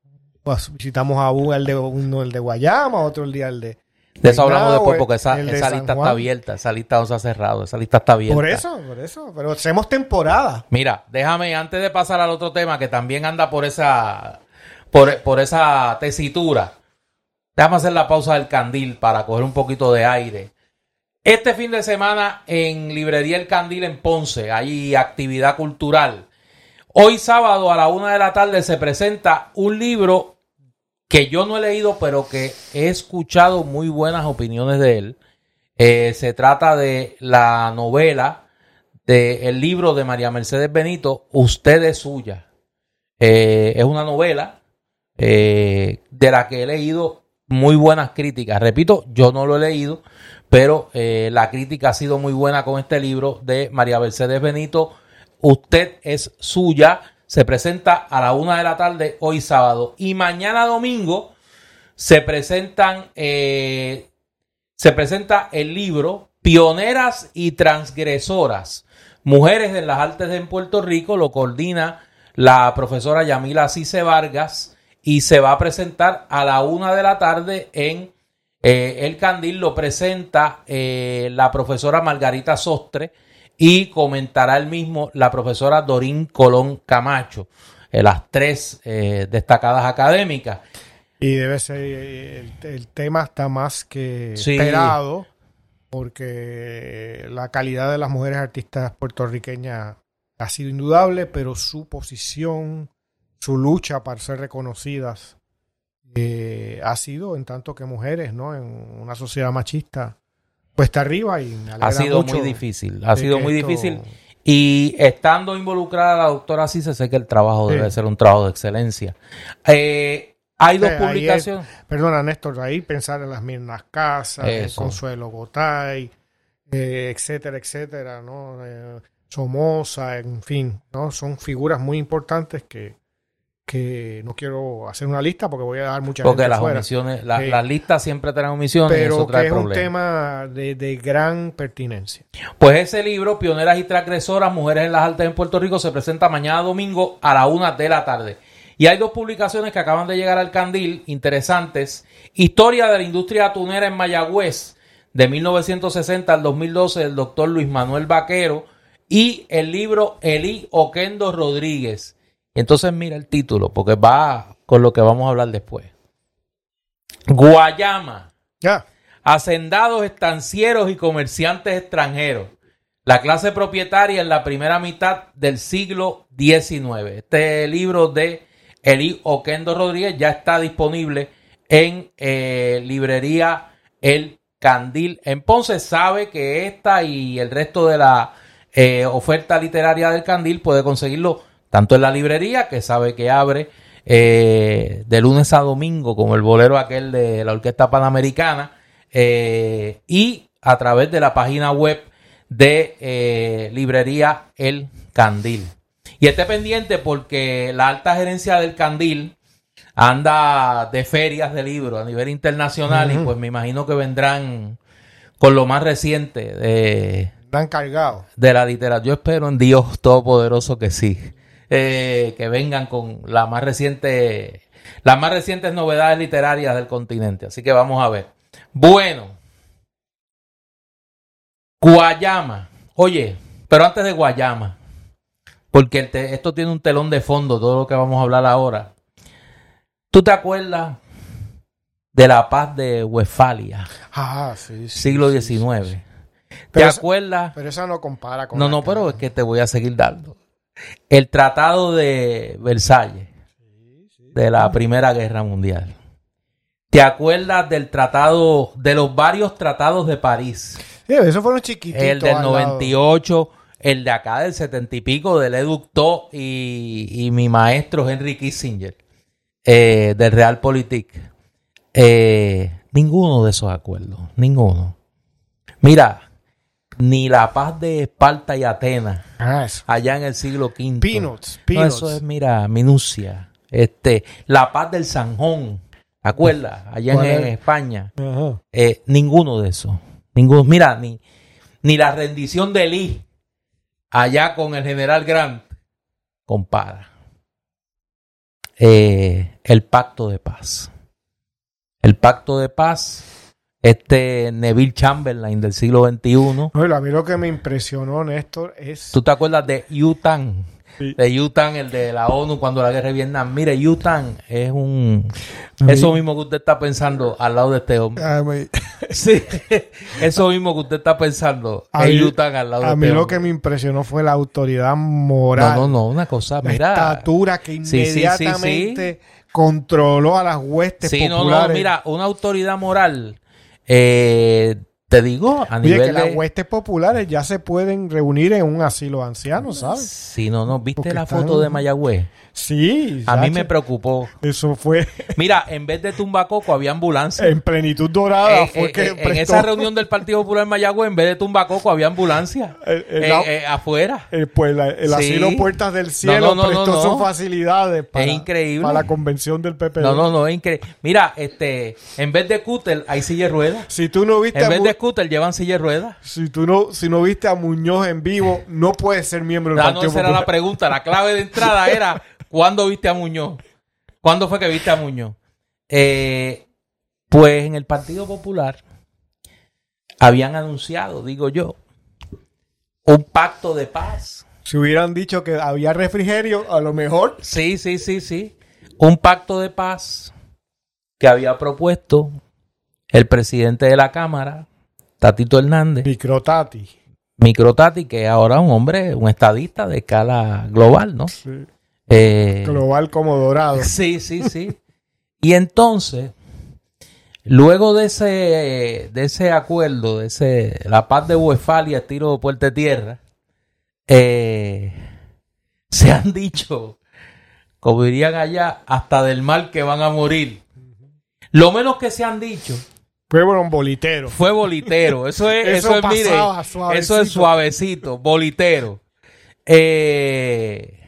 Pues visitamos a uno el de uno el de Guayama, otro el día el de De eso hablamos después porque esa, de esa lista está abierta. Esa lista no se ha cerrado. Esa lista está abierta. Por eso, por eso, pero hacemos temporada. Mira, déjame antes de pasar al otro tema que también anda por esa por, por esa tesitura. Déjame hacer la pausa del candil para coger un poquito de aire. Este fin de semana en Librería El Candil en Ponce hay actividad cultural. Hoy sábado a la una de la tarde se presenta un libro que yo no he leído, pero que he escuchado muy buenas opiniones de él. Eh, se trata de la novela del libro de María Mercedes Benito, Usted es suya. Eh, es una novela eh, de la que he leído muy buenas críticas. Repito, yo no lo he leído, pero la crítica ha sido muy buena con este libro de María Mercedes Benito. Usted es suya. Se presenta a la una de la tarde hoy sábado. Y mañana domingo se presentan, eh, se presenta el libro Pioneras y Transgresoras. Mujeres en las artes en Puerto Rico. Lo coordina la profesora Yamila Cice Vargas y se va a presentar a la una de la tarde en eh, El Candil. Lo presenta eh, la profesora Margarita Sostre y comentará el mismo la profesora Dorín Colón Camacho, eh, las tres eh, destacadas académicas. Y debe ser, eh, el, el tema está más que Sí. esperado, porque la calidad de las mujeres artistas puertorriqueñas ha sido indudable, pero su posición, su lucha para ser reconocidas, eh, ha sido en tanto que mujeres, ¿no? En una sociedad machista, pues está arriba y me Ha sido mucho muy difícil, ha sido muy esto- difícil. Y estando involucrada la doctora Cise, sé que el trabajo Sí. debe ser un trabajo de excelencia. Eh, hay dos Sí, publicaciones. Perdona, Néstor, ahí pensar en las mismas casas. Consuelo Gotay, eh, etcétera, etcétera, ¿no? Eh, Somoza, en fin, ¿no? Son figuras muy importantes que, que no quiero hacer una lista porque voy a dar mucha Porque gente las fuera, omisiones, las listas siempre traen omisiones y eso pero trae que es un tema de, de gran pertinencia. Pues ese libro, Pioneras y Transgresoras, Mujeres en las Artes en Puerto Rico, se presenta mañana domingo a la una de la tarde. Y hay dos publicaciones que acaban de llegar al candil, interesantes. Historia de la industria atunera en Mayagüez, de 1960 al 2012, del doctor Luis Manuel Vaquero y el libro Eli Oquendo Rodríguez. Entonces mira el título, porque va con lo que vamos a hablar después. Guayama. Ya. Hacendados, estancieros y comerciantes extranjeros. La clase propietaria en la primera mitad del siglo XIX. Este libro de Eli Oquendo Rodríguez ya está disponible en eh, librería El Candil. En Ponce sabe que esta y el resto de la eh, oferta literaria del Candil puede conseguirlo tanto en la librería, que sabe que abre eh, de lunes a domingo, como el bolero aquel de la Orquesta Panamericana, eh, y a través de la página web de eh, librería El Candil. Y esté pendiente porque la alta gerencia del Candil anda de ferias de libros a nivel internacional y pues me imagino que vendrán con lo más reciente de, Están cargados. de la literatura. Yo espero en Dios Todopoderoso que sí. Eh, que vengan con la más reciente, las más recientes novedades literarias del continente. Así que vamos a ver. Bueno. Guayama. Oye, pero antes de Guayama, porque te- esto tiene un telón de fondo, todo lo que vamos a hablar ahora. ¿Tú te acuerdas de la paz de Westfalia, Ah, sí, sí. siglo XIX? sí, sí. ¿Te Pero esa- acuerdas? Pero esa no compara con. No, no, pero es que te voy a seguir dando. El Tratado de Versalles de la Primera Guerra Mundial. ¿Te acuerdas del tratado, de los varios tratados de París? Sí, esos fueron chiquititos. El del al lado. 98, el de acá del 70 y pico, del Educto y, y mi maestro Henry Kissinger, eh, del Realpolitik. Eh, ninguno de esos acuerdos, ninguno. Mira, ni la paz de Esparta y Atenas Ah, eso. allá en el siglo V. Peanuts, No, eso es, mira, minucia. Este, la paz del Sanjón, ¿te acuerdas? Allá en. España. Eh, ninguno de esos. Ninguno. Mira, ni, ni la rendición de Lee allá con el general Grant compara. Eh, el pacto de paz. El pacto de paz, este Neville Chamberlain del siglo XXI. Bueno, a mí lo que me impresionó, Néstor, es. ¿Tú te acuerdas de Yutan? Sí. De Yutan, el de la ONU cuando la guerra de Vietnam. Mire, Yutan es un... Eso mí- mismo que usted está pensando al lado de este hombre. Mí, Sí, eso mismo que usted está pensando A mí- Yutan al lado de a mí este lo hombre. que me impresionó fue la autoridad moral. No, no, no, una cosa, La mira. estatura que Sí, sí, sí, sí. inmediatamente controló a las huestes Sí, no, populares. no, mira, una autoridad moral, eh, te digo, a Oye, nivel que las de... huestes populares ya se pueden reunir en un asilo de ancianos, ¿sabes? Sí, no, no, ¿viste Porque la están- foto de Mayagüez? Sí. A mí me preocupó. Eso fue Mira, en vez de tumbacoco había ambulancia. en plenitud dorada. Eh, fue eh, que eh, en esa reunión del Partido Popular en Mayagüez, en vez de tumbacoco, había ambulancia. Afuera. pues la- el Sí. asilo Puertas del Cielo No, no, no, prestó no, sus no. facilidades para, Es increíble. para la convención del PP. No, no, no, es increíble. Mira, este, en vez de scooter, hay silla de ruedas. Si tú no viste En vez Mu- de scooter, llevan silla de ruedas. si tú no si no viste a Muñoz en vivo, no puedes ser miembro del Ah, no, Partido esa era la Popular. pregunta. La clave de entrada era, ¿cuándo viste a Muñoz? ¿Cuándo fue que viste a Muñoz? Eh, pues en el Partido Popular habían anunciado, digo yo, un pacto de paz. Si hubieran dicho que había refrigerio, a lo mejor Sí, sí, sí, sí. Un pacto de paz que había propuesto el presidente de la Cámara, Tatito Hernández, Microtati. Microtati, que es ahora un hombre, un estadista de escala global, ¿no? Sí. Eh, Global como dorado. Sí, sí, sí. y entonces, luego de ese, de ese acuerdo, de ese, la paz de Westfalia, estilo de Puerta de Tierra, eh, se han dicho, como dirían allá, hasta del mal que van a morir. Lo menos que se han dicho Fue un bolitero. fue bolitero. Eso es, Eso eso, es, mire, suavecito. eso es suavecito, bolitero. Eh,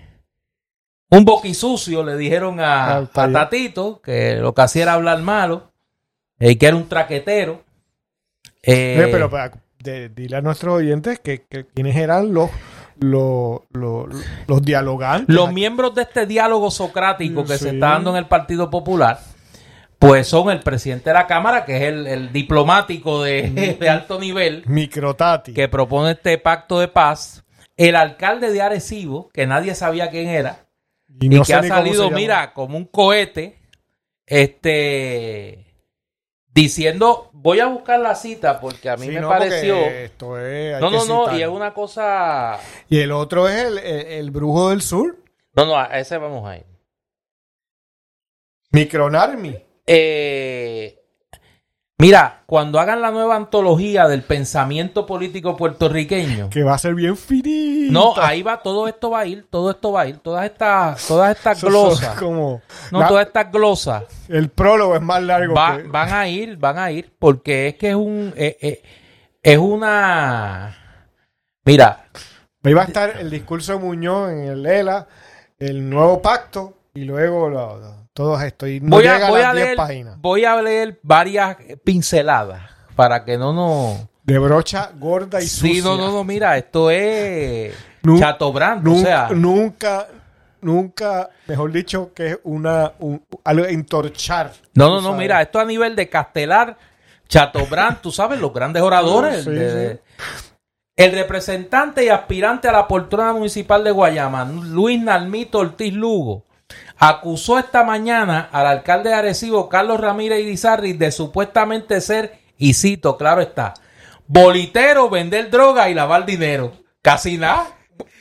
un boquisucio le dijeron a, Ah, a. Tatito que lo que hacía era hablar malo, y que era un traquetero. Eh, Eh, pero para, de- dile a nuestros oyentes que, que quiénes eran los, los, los, los dialogantes. los miembros de este diálogo socrático que se está dando en el Partido Popular, pues son el presidente de la Cámara, que es el, el diplomático de, de alto nivel, Microtati. que propone este pacto de paz, el alcalde de Arecibo, que nadie sabía quién era, y, no que ha salido, mira, como un cohete, este, diciendo, voy a buscar la cita porque a mí Sí, me no, pareció... Esto es, No, que no, no, y es una cosa... Y el otro es el, el- el brujo del sur, No, no, a ese vamos a ir. Micronarmi. Eh, mira, cuando hagan la nueva antología del pensamiento político puertorriqueño, Que va a ser bien finito. no, ahí va, todo esto va a ir, todo esto va a ir, todas estas, todas estas glosas, Como, no, la- todas estas glosas el prólogo es más largo va- que... van a ir, van a ir, porque es que es un, eh, eh, es una, mira, Ahí va a estar el discurso de Muñoz en el ELA, el nuevo pacto y luego lo- todos estos. Y no voy a, voy a a las 10 leer, páginas. voy a leer varias pinceladas para que no nos De brocha gorda y Sí, sucia. no, no, no, mira, esto es Nu- Chateaubriand, o Nun- sea, nunca, nunca, mejor dicho, que es una, un, algo entorchar. no, no, no, sabes. mira, esto a nivel de Castelar, Chateaubriand, tú sabes, los grandes oradores. Sí, de- sí. de- el representante y aspirante a la poltrona municipal de Guayama, Luis Nalmito Ortiz Lugo, acusó esta mañana al alcalde de Arecibo, Carlos Ramírez Irizarri, de supuestamente ser, y cito, claro está, bolitero, vender droga y lavar dinero. Casi nada.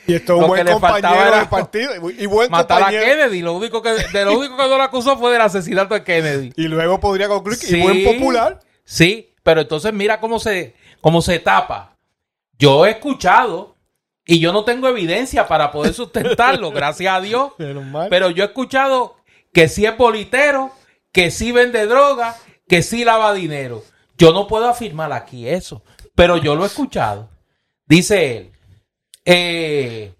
Y esto es Lo un buen compañero del partido. Y buen matar a. Kennedy. Lo único que, de lo único que no lo acusó fue del asesinato de Kennedy. Y luego podría concluir que Sí. y buen popular. Sí, pero entonces mira cómo se, cómo se tapa. Yo he escuchado y yo no tengo evidencia para poder sustentarlo, gracias a Dios. Pero yo he escuchado que sí es bolitero, que sí vende droga, que sí lava dinero. Yo no puedo afirmar aquí eso, pero yo lo he escuchado. Dice él, eh,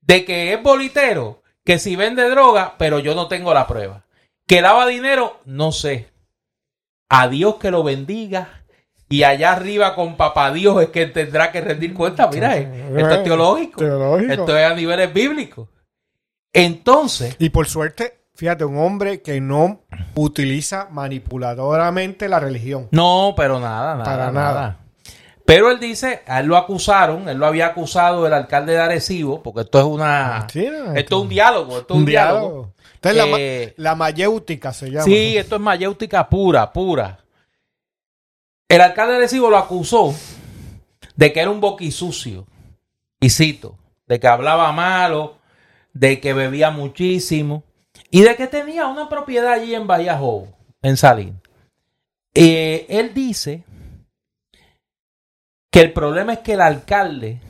de que es bolitero, que si vende droga, pero yo no tengo la prueba. Que lava dinero, no sé. A Dios que lo bendiga. Y allá arriba con papá Dios es que tendrá que rendir cuenta. Mira, esto es teológico. Teológico. Esto es a niveles bíblicos. Entonces, Y por suerte, fíjate, un hombre que no utiliza manipuladoramente la religión. no, pero nada, nada. Para nada. nada. Pero él dice, a él lo acusaron, él lo había acusado el alcalde de Arecibo, porque esto es una... Mentira, esto es un diálogo, esto es un, diálogo. Esta es la, Eh, la mayéutica, se llama. Sí, esto es mayéutica pura, pura. El alcalde de Arecibo lo acusó de que era un boquisucio. Y cito, de que hablaba malo, de que bebía muchísimo y de que tenía una propiedad allí en Vallejo, en Salín. Eh, él dice que el problema es que el alcalde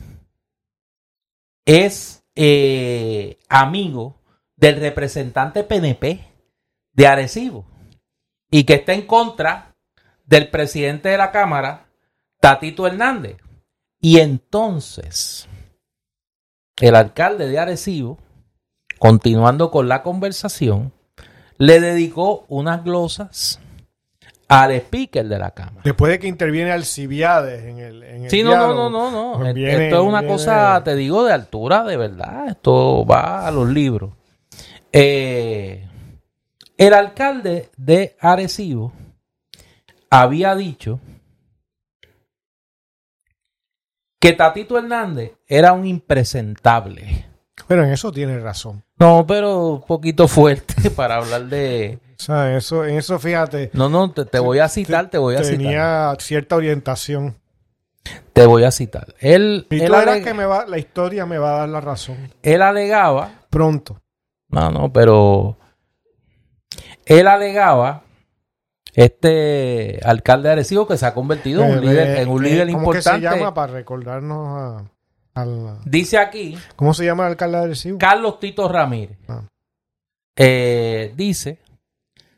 es eh, amigo del representante PNP de Arecibo y que está en contra del presidente de la Cámara, Tatito Hernández. Y entonces, el alcalde de Arecibo, continuando con la conversación, le dedicó unas glosas al speaker de la Cámara. Después de que interviene Alcibiades en el, en el Sí, no, no, diálogo, no, no, no. pues Esto es una viene- cosa, te digo, de altura, de verdad. Esto va a los libros. Eh, el alcalde de Arecibo había dicho que Tatito Hernández era un impresentable. Pero en eso tiene razón. No, pero un poquito fuerte para hablar de... O sea, eso, en eso fíjate, No, no, te, te voy a citar, te voy a citar. tenía cierta orientación. Te voy a citar. Él, Y él, tú verás ale- que me va, la historia me va a dar la razón. él alegaba Pronto. No, no, pero él alegaba, este alcalde de Arecibo, que se ha convertido en un líder, eh, en un líder ¿Cómo que se importante. llama para recordarnos a, al... Dice aquí ¿Cómo se llama el alcalde de Arecibo? Carlos Tito Ramírez. Ah. Eh, dice,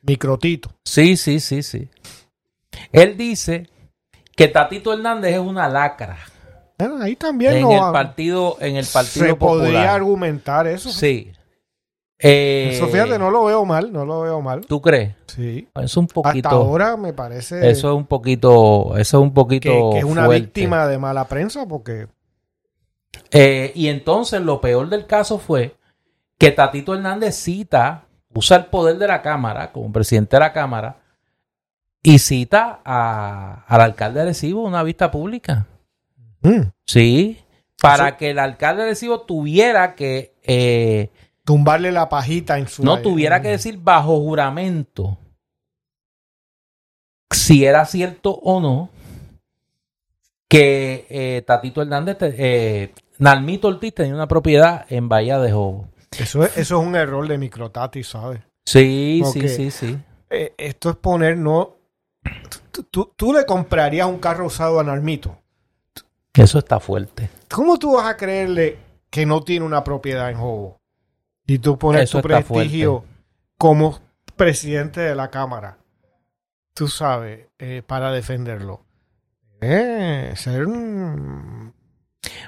Microtito. sí, sí, sí, sí. Él dice que Tatito Hernández es una lacra Bueno, ahí también en no el partido, en el partido se podría popular. argumentar eso. Sí. Eh, Eso fíjate, no lo veo mal, no lo veo mal. ¿Tú crees? Sí. Es un poquito. Hasta ahora me parece Eso es un poquito, eso es un poquito que es una fuerte. víctima de mala prensa porque Eh, y entonces lo peor del caso fue que Tatito Hernández cita, usa el poder de la Cámara como presidente de la Cámara y cita a- al alcalde de Arecibo una vista pública. mm, Sí. para que el alcalde de Arecibo tuviera que... eh, Tumbarle la pajita en su... no tuviera que decir bajo juramento si era cierto o no que eh, Tatito Hernández, eh, Nalmito Ortiz tenía una propiedad en Bahía de Jobo. Eso es, eso es un error de microtati, ¿sabes? Sí, sí, sí, sí. Eh, esto es poner, no... Tú, le comprarías un carro usado a Narmito. Eso está fuerte. ¿Cómo tú vas a creerle que no tiene una propiedad en Jobo? Y tú pones Eso tu prestigio fuerte. como presidente de la Cámara, tú sabes, eh, para defenderlo. Eh, ser, un-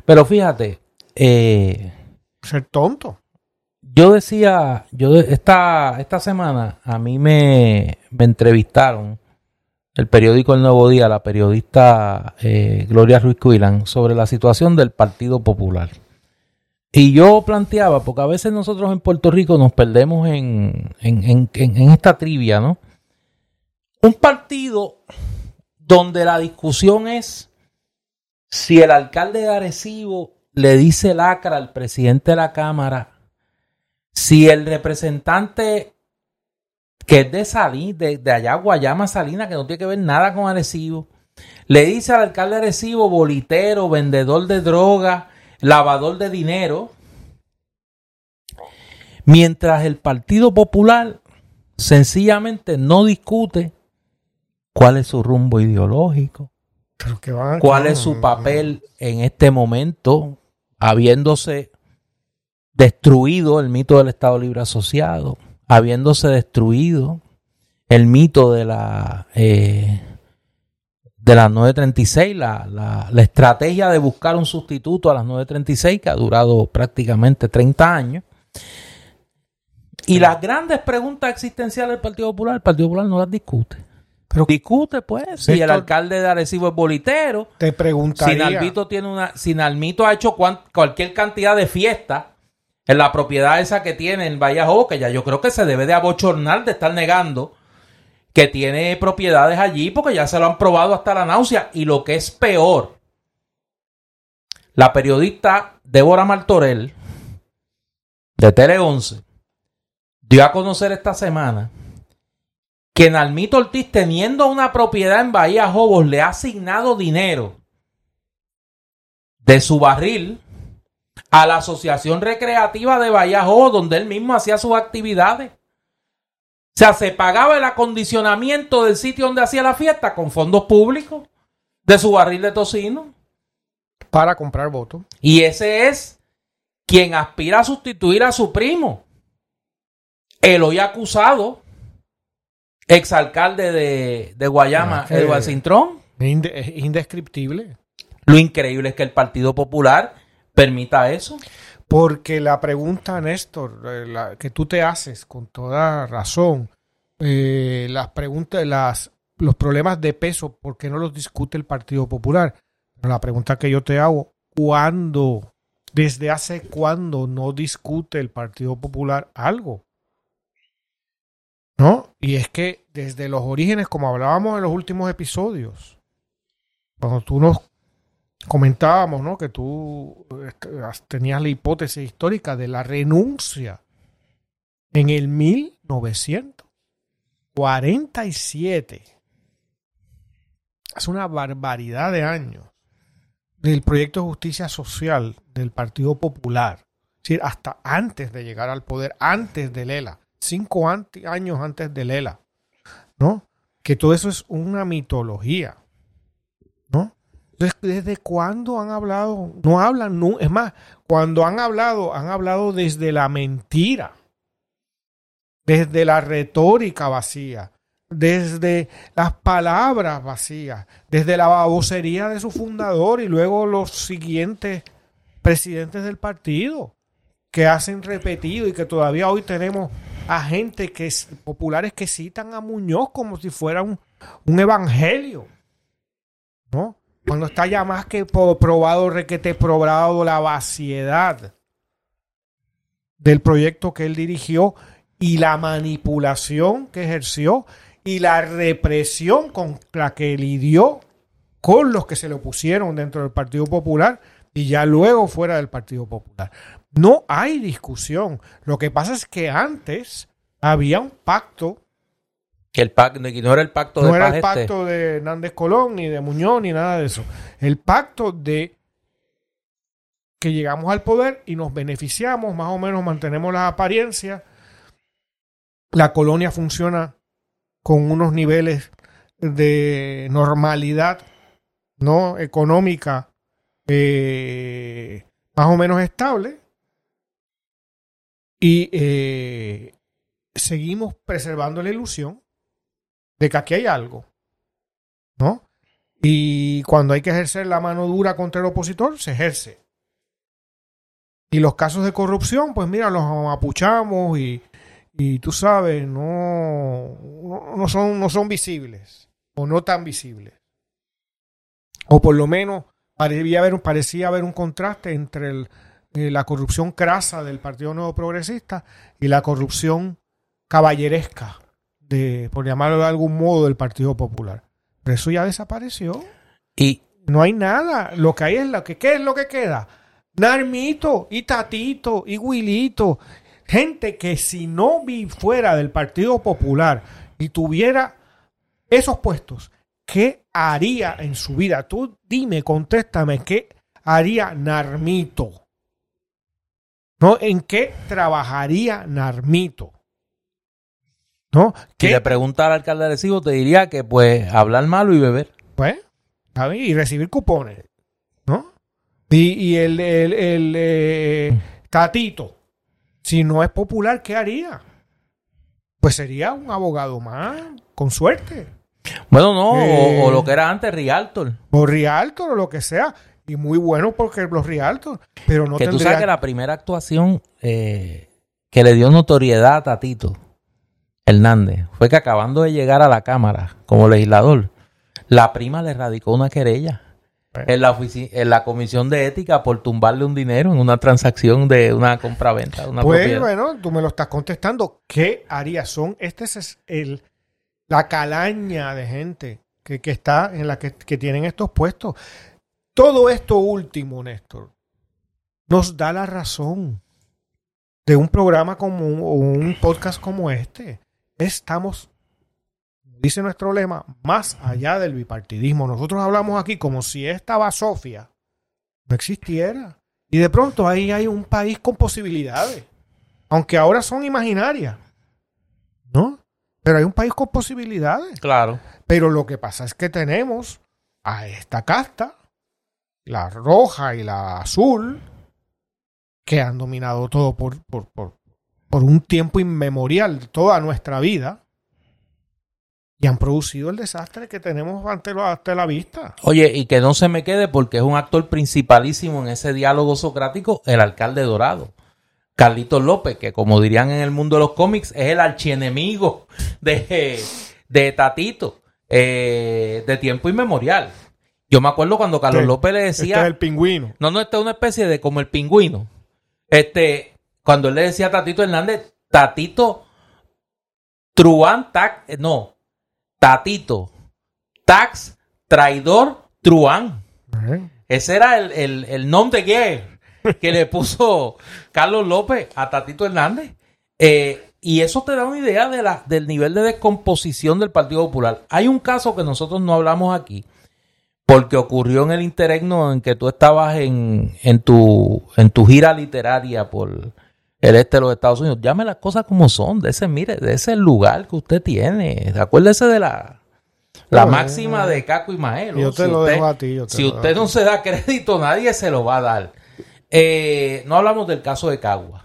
Pero fíjate, eh, ser tonto. yo decía, yo esta, esta semana a mí me, me entrevistaron el periódico El Nuevo Día, la periodista eh, Gloria Ruiz Cuilán, sobre la situación del Partido Popular. Y yo planteaba, porque a veces nosotros en Puerto Rico nos perdemos en, en, en- esta trivia, ¿no? Un partido donde la discusión es si el alcalde de Arecibo le dice lacra al presidente de la Cámara, si el representante que es de Salín, de, de allá Guayama Salina, que no tiene que ver nada con Arecibo, le dice al alcalde de Arecibo bolitero, vendedor de droga, lavador de dinero, mientras el Partido Popular sencillamente no discute cuál es su rumbo ideológico, Pero que van- cuál es su papel en este momento, habiéndose destruido el mito del Estado Libre Asociado, habiéndose destruido el mito de la eh, de las 936, la, la, la estrategia de buscar un sustituto a las 936 que ha durado prácticamente 30 años. Y las grandes preguntas existenciales del Partido Popular, el Partido Popular no las discute. Pero Discute, pues, si el alcalde de Arecibo es bolitero, te si preguntaría. Nalmito tiene una, si Nalmito ha hecho cuan- cualquier cantidad de fiestas en la propiedad esa que tiene en Vallejo, que ya yo creo que se debe de abochornar de estar negando que tiene propiedades allí porque ya se lo han probado hasta la náusea. Y lo que es peor, la periodista Débora Martorell de Tele 11 dio a conocer esta semana que Nalmito Ortiz, teniendo una propiedad en Bahía Jobos, le ha asignado dinero de su barril a la Asociación Recreativa de Bahía Jobos, donde él mismo hacía sus actividades. O sea, se pagaba el acondicionamiento del sitio donde hacía la fiesta con fondos públicos de su barril de tocino. Para comprar votos. Y ese es quien aspira a sustituir a su primo. El hoy acusado, exalcalde de, de Guayama, Ah, Eduardo Cintrón. Es inde- es indescriptible. Lo increíble es que el Partido Popular permita eso. Porque la pregunta, Néstor, eh, la que tú te haces con toda razón, eh, las preguntas, los problemas de peso, ¿por qué no los discute el Partido Popular? La pregunta que yo te hago, ¿cuándo, desde hace cuándo no discute el Partido Popular algo? ¿No? Y es que desde los orígenes, como hablábamos en los últimos episodios, cuando tú nos comentábamos, ¿no? Que tú este, tenías la hipótesis histórica de la renuncia en el 1947. Es una barbaridad de años del proyecto de justicia social del Partido Popular. Es decir, hasta antes de llegar al poder, antes de Lela, cinco años antes de Lela, ¿no? Que todo eso es una mitología, ¿no? Entonces, ¿desde cuándo han hablado? No hablan, no, es más, cuando han hablado, han hablado desde la mentira, desde la retórica vacía, desde las palabras vacías, desde la babosería de su fundador y luego los siguientes presidentes del partido que hacen repetido y que todavía hoy tenemos a gente que es, populares que citan a Muñoz como si fuera un, un evangelio, ¿no? Cuando está ya más que probado, requete probado la vaciedad del proyecto que él dirigió y la manipulación que ejerció y la represión con la que lidió con los que se le opusieron dentro del Partido Popular y ya luego fuera del Partido Popular. No hay discusión. Lo que pasa es que antes había un pacto. Que el pacto, no era el pacto no de era paz el este. pacto de Hernández Colón, ni de Muñoz, ni nada de eso. El pacto de que llegamos al poder y nos beneficiamos, más o menos mantenemos las apariencias. La colonia funciona con unos niveles de normalidad no económica eh, más o menos estable y eh, seguimos preservando la ilusión de que aquí hay algo, ¿no? Y cuando hay que ejercer la mano dura contra el opositor, se ejerce. Y los casos de corrupción, pues mira, los apuchamos y, y tú sabes, no, no, son, no son visibles o no tan visibles. O por lo menos parecía haber, parecía haber un contraste entre eh, la corrupción crasa del Partido Nuevo Progresista y la corrupción caballeresca, de, por llamarlo de algún modo, del Partido Popular. Pero eso ya desapareció. Y No hay nada. Lo que hay es lo que ¿qué es lo que queda. Narmito y Tatito y Wilito. Gente que si no vi fuera del Partido Popular y tuviera esos puestos, ¿qué haría en su vida? Tú dime, contéstame, ¿qué haría Narmito? ¿No? ¿En qué trabajaría Narmito? ¿No? si ¿Qué le pregunta al alcalde de Arecibo, te diría que pues hablar malo y beber. pues. Y recibir cupones, ¿no? Y, y el, el, el, eh, tatito, si no es popular, ¿qué haría? Pues sería un abogado más, con suerte. Bueno, no, Eh. o, o lo que era antes, Rialtor. O Rialto o lo que sea. Y muy bueno porque los Rialtos. Pero no que tú sabes que la primera actuación eh, que le dio notoriedad a Tatito Hernández fue que acabando de llegar a la Cámara como legislador, la prima le radicó una querella Bueno. en la, en la Comisión de Ética por tumbarle un dinero en una transacción de una compra-venta de una Pues propiedad. bueno, tú me lo estás contestando. ¿Qué haría? Son, este es el, la calaña de gente que, que está en la que, que tienen estos puestos. Todo esto último, Néstor, nos da la razón de un programa como un, o un podcast como este. Estamos, dice nuestro lema, más allá del bipartidismo. Nosotros hablamos aquí como si esta basofia no existiera. Y de pronto ahí hay un país con posibilidades. Aunque ahora son imaginarias. ¿No? Pero hay un país con posibilidades. Claro. Pero lo que pasa es que tenemos a esta casta, la roja y la azul, que han dominado todo por, por, por, por un tiempo inmemorial, toda nuestra vida, y han producido el desastre que tenemos ante, lo- ante la vista. Oye, y que no se me quede porque es un actor principalísimo en ese diálogo socrático, el alcalde Dorado. Carlitos López, que como dirían en el mundo de los cómics, es el archienemigo de, de Tatito, eh, de tiempo inmemorial. Yo me acuerdo cuando Carlos Este- López le Este decía, es el pingüino. no, no, esta es una especie de como el pingüino. Este, cuando él le decía a Tatito Hernández, Tatito Truán Tax, eh, no, Tatito Tax Traidor Truán. ¿Eh? Ese era el, el, el nombre guerra que le puso Carlos López a Tatito Hernández. Eh, y eso te da una idea de la, del nivel de descomposición del Partido Popular. Hay un caso que nosotros no hablamos aquí, porque ocurrió en el interregno en que tú estabas en, en, tu, en tu gira literaria por el este de los Estados Unidos. Llame las cosas como son, de ese, mire, de ese lugar que usted tiene. Acuérdese de la, la máxima no. de Caco y Maelo. Yo te Si lo usted- dejo a ti. yo te si lo usted no se da crédito, nadie se lo va a dar. Eh, no hablamos del caso de Cagua.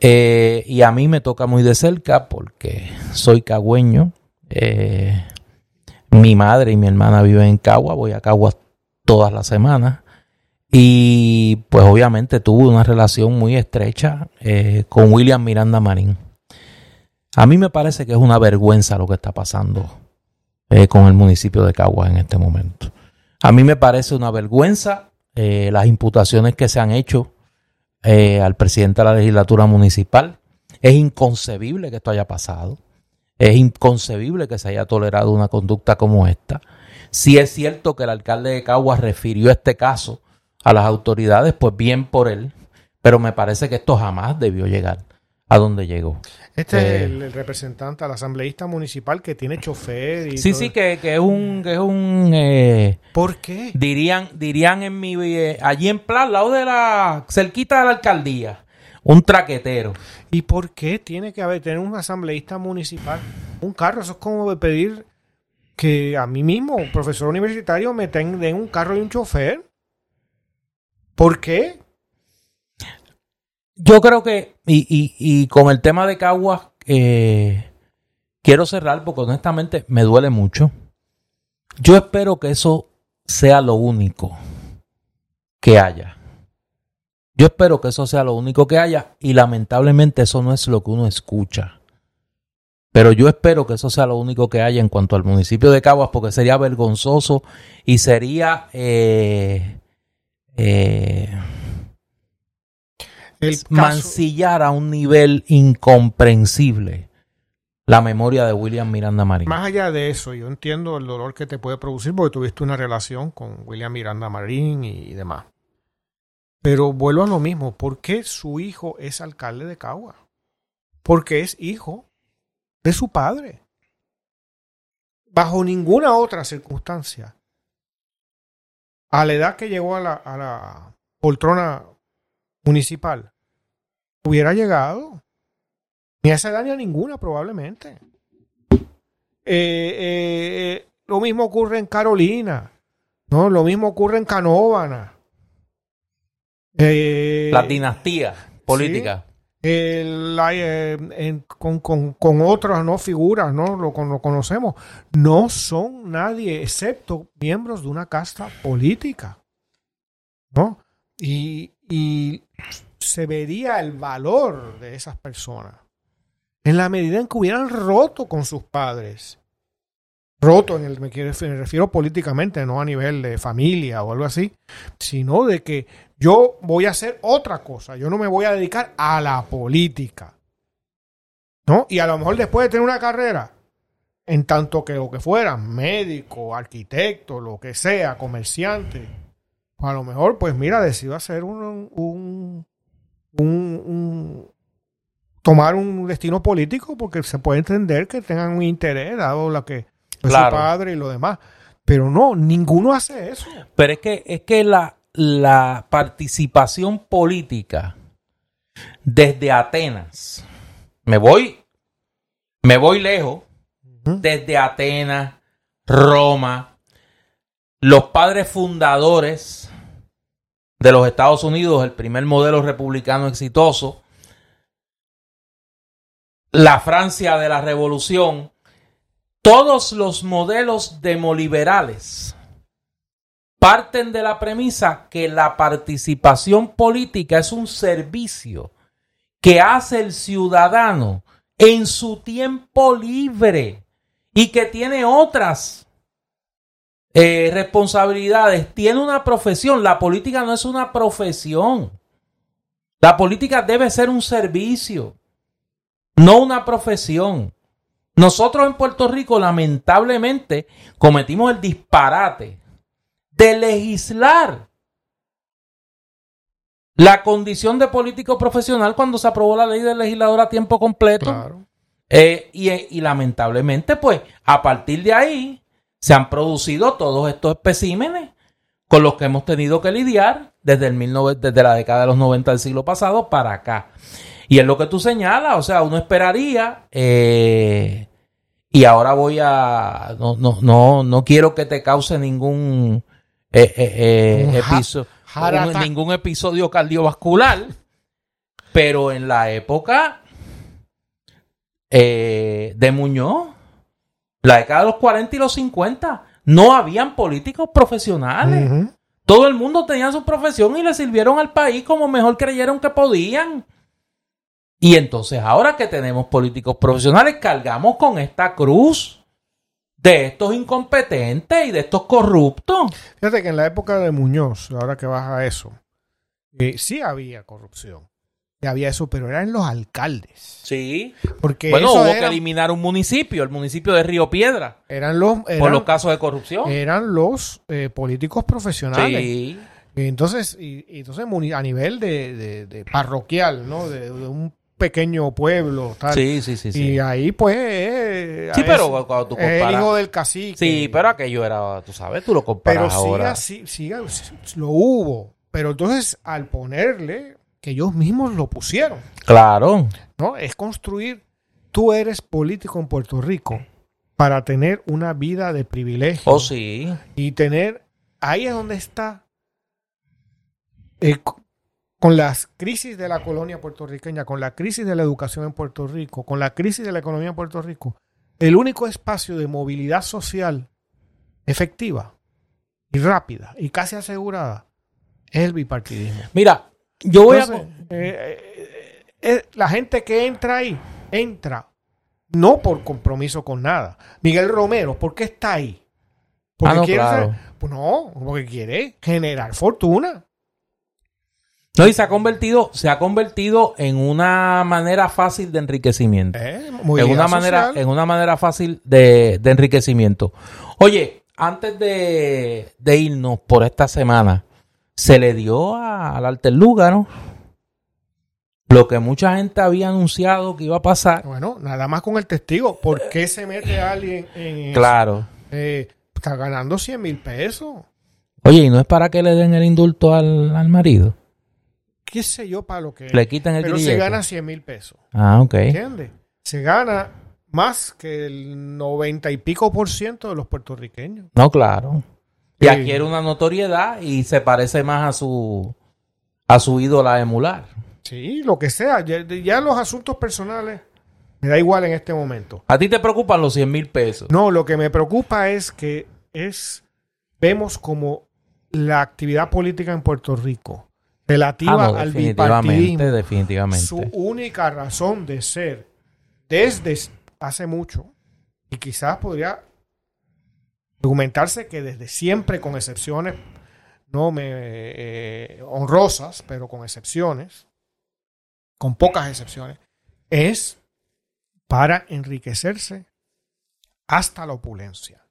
Eh, y a mí me toca muy de cerca porque soy cagüeño. Eh, mi madre y mi hermana viven en Cagua. Voy a Cagua todas las semanas. Y pues obviamente tuve una relación muy estrecha eh, con William Miranda Marín. A mí me parece que es una vergüenza lo que está pasando eh, con el municipio de Cagua en este momento. A mí me parece una vergüenza eh, las imputaciones que se han hecho al presidente de la legislatura municipal. Es inconcebible que esto haya pasado. Es inconcebible que se haya tolerado una conducta como esta. Sí es cierto que el alcalde de Caguas refirió este caso a las autoridades, pues bien por él, pero me parece que esto jamás debió llegar a donde llegó. Este es Eh, el, el representante, el asambleísta municipal que tiene chofer y Sí, todo. sí, que, que es un, que es un eh, ¿Por qué? dirían, dirían en mi eh, allí en plan, al lado de la, cerquita de la alcaldía, un traquetero. ¿Y por qué tiene que haber tener un asambleísta municipal? Un carro, eso es como pedir que a mí mismo, profesor universitario, me den un carro y un chofer. ¿Por qué? Yo creo que, y, y, y con el tema de Caguas, eh, quiero cerrar porque honestamente me duele mucho. Yo espero que eso sea lo único que haya. Yo espero que eso sea lo único que haya y lamentablemente eso no es lo que uno escucha. Pero yo espero que eso sea lo único que haya en cuanto al municipio de Caguas porque sería vergonzoso y sería... eh, eh, El caso- mancillar a un nivel incomprensible la memoria de William Miranda Marín. Más allá de eso, yo entiendo el dolor que te puede producir porque tuviste una relación con William Miranda Marín y demás. Pero vuelvo a lo mismo. ¿Por qué su hijo es alcalde de Cagua? Porque es hijo de su padre. Bajo ninguna otra circunstancia. A la edad que llegó a la, a la poltrona municipal, hubiera llegado. Ni a esa edad ni a ninguna, probablemente. Eh, eh, eh, lo mismo ocurre en Carolina, ¿no? Lo mismo ocurre en Canóvana. Eh, la dinastía política. Eh, con, con- con otras no figuras, ¿no? Lo, con- lo conocemos. No son nadie excepto miembros de una casta política, ¿no? Y, y se vería el valor de esas personas en la medida en que hubieran roto con sus padres. Roto, en el, me refiero políticamente, no a nivel de familia o algo así, sino de que yo voy a hacer otra cosa, yo no me voy a dedicar a la política. ¿No? Y a lo mejor después de tener una carrera, en tanto que lo que fuera, médico, arquitecto, lo que sea, comerciante, a lo mejor, pues mira, decido hacer un, un, un- un- tomar un destino político porque se puede entender que tengan un interés dado lo que es Claro. su padre y lo demás. Pero no, ninguno hace eso. Pero es que, es que la, la participación política desde Atenas, me voy, me voy lejos, desde Atenas, Roma, los padres fundadores de los Estados Unidos, el primer modelo republicano exitoso, la Francia de la Revolución, todos los modelos demoliberales parten de la premisa que la participación política es un servicio que hace el ciudadano en su tiempo libre y que tiene otras eh, responsabilidades, tiene una profesión. La política no es una profesión. La política debe ser un servicio, no una profesión. Nosotros en Puerto Rico lamentablemente cometimos el disparate de legislar la condición de político profesional cuando se aprobó la ley del legislador a tiempo completo. Claro. Eh, y, y lamentablemente, pues, a partir de ahí se han producido todos estos especímenes con los que hemos tenido que lidiar desde, el 19 desde la década de los 90 del siglo pasado para acá. Y es lo que tú señalas, o sea, uno esperaría, eh, y ahora voy a, no, no, no, no quiero que te cause ningún eh, eh, eh, un- ningún episodio cardiovascular, pero en la época eh, de Muñoz, la década de los 40 y los 50, no habían políticos profesionales. Todo el mundo tenía su profesión y le sirvieron al país como mejor creyeron que podían. Y entonces ahora que tenemos políticos profesionales, cargamos con esta cruz de estos incompetentes y de estos corruptos. Fíjate que en la época de Muñoz, ahora que vas a eso, eh, sí había corrupción. Sí había eso, pero eran los alcaldes. Sí. Porque Bueno, hubo eran, que eliminar un municipio, el municipio de Río Piedra, eran los, por los casos de corrupción. eran los eh, políticos profesionales. Sí. Entonces, y, y entonces a nivel de, de- de parroquial, ¿no? De, de un pequeño pueblo, tal. Sí, sí, sí, sí. Y ahí, pues. eh, Sí, es- pero cuando tú es el comparas- hijo del cacique. Sí, pero aquello era, tú sabes, tú lo comparas Pero ahora. siga, sí, siga, lo hubo. Pero entonces, al ponerle, que ellos mismos lo pusieron, Claro. ¿no? Es construir. Tú eres político en Puerto Rico para tener una vida de privilegio. Oh, sí. y tener ahí es donde está eh, con las crisis de la colonia puertorriqueña, con la crisis de la educación en Puerto Rico, con la crisis de la economía en Puerto Rico, el único espacio de movilidad social efectiva y rápida y casi asegurada es el bipartidismo. Mira, yo voy Entonces, a... eh, eh, eh, la gente que entra ahí, entra no por compromiso con nada. Miguel Romero, ¿por qué está ahí? Porque Ah, no, quiere claro. ser- pues no, porque quiere generar fortuna. No, y se ha convertido, se ha convertido en una manera fácil de enriquecimiento. ¿eh? en Movilidad una manera, en una manera fácil de, de enriquecimiento. Oye, antes de, de irnos por esta semana, se le dio a- al Alterlúgaro lo que mucha gente había anunciado que iba a pasar. Bueno, nada más con el testigo. ¿Por qué se mete alguien en eso? Claro. Eh, está ganando 100 mil pesos. Oye, y no es para que le den el indulto al, al marido. ¿Qué sé yo para lo que Le quitan el Pero se gana 100 mil pesos. Ah, ok. ¿Entiendes? Se gana más que el 90 y pico por ciento de los puertorriqueños. No, claro. Y adquiere una notoriedad y se parece más a su a su ídola a emular. Sí, lo que sea. Ya, ya los asuntos personales me da igual en este momento. ¿A ti te preocupan los 100 mil pesos? No, lo que me preocupa es que es vemos como la actividad política en Puerto Rico relativa al definitivamente, bipartidismo, definitivamente. su única razón de ser desde hace mucho y quizás podría argumentarse que desde siempre con excepciones no me eh, honrosas pero con excepciones con pocas excepciones es para enriquecerse hasta la opulencia.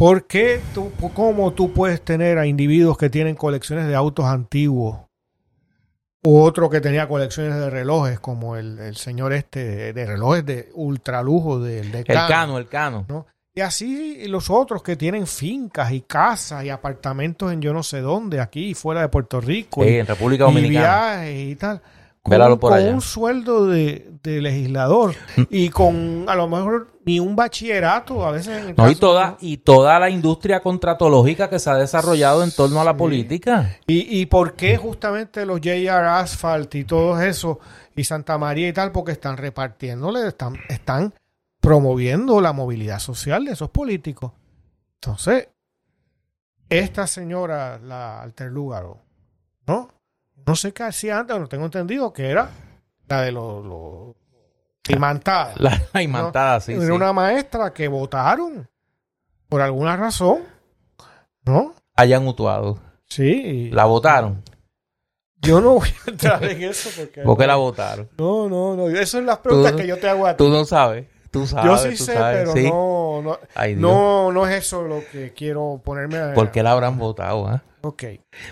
¿Por qué tú, cómo tú puedes tener a individuos que tienen colecciones de autos antiguos u otro que tenía colecciones de relojes, como el, el señor este, de, de relojes de ultralujo del de el cano, el cano. ¿no? Y así los otros que tienen fincas y casas y apartamentos en yo no sé dónde, aquí y fuera de Puerto Rico. Sí, y, en República y Dominicana. viajes y tal. Con, por un sueldo de, de legislador y con a lo mejor ni un bachillerato a veces. en el No, y toda, y toda la industria contratológica que se ha desarrollado en torno a la política. ¿Y, y por qué justamente los JR Asphalt y todo eso y Santa María y tal? Porque están repartiéndole, están, están promoviendo la movilidad social de esos políticos. Entonces, esta señora, la Alterlúgaro, ¿no? No sé qué hacía antes, no tengo entendido que era la de los... los imantada. La, la imantada, sí, Era sí. una maestra que votaron por alguna razón, ¿no? Hayan mutuado. Sí. La votaron. Yo no voy a entrar en eso porque... ¿Por qué la votaron? No, no, no. Esas son las preguntas Tú- que yo te hago a ti. Tú no sabes. Tú sabes. Yo sí tú sé, sabes, pero sí. no, no, Ay, no, no es eso lo que quiero ponerme a... ¿Por qué la habrán votado? ah? Ok.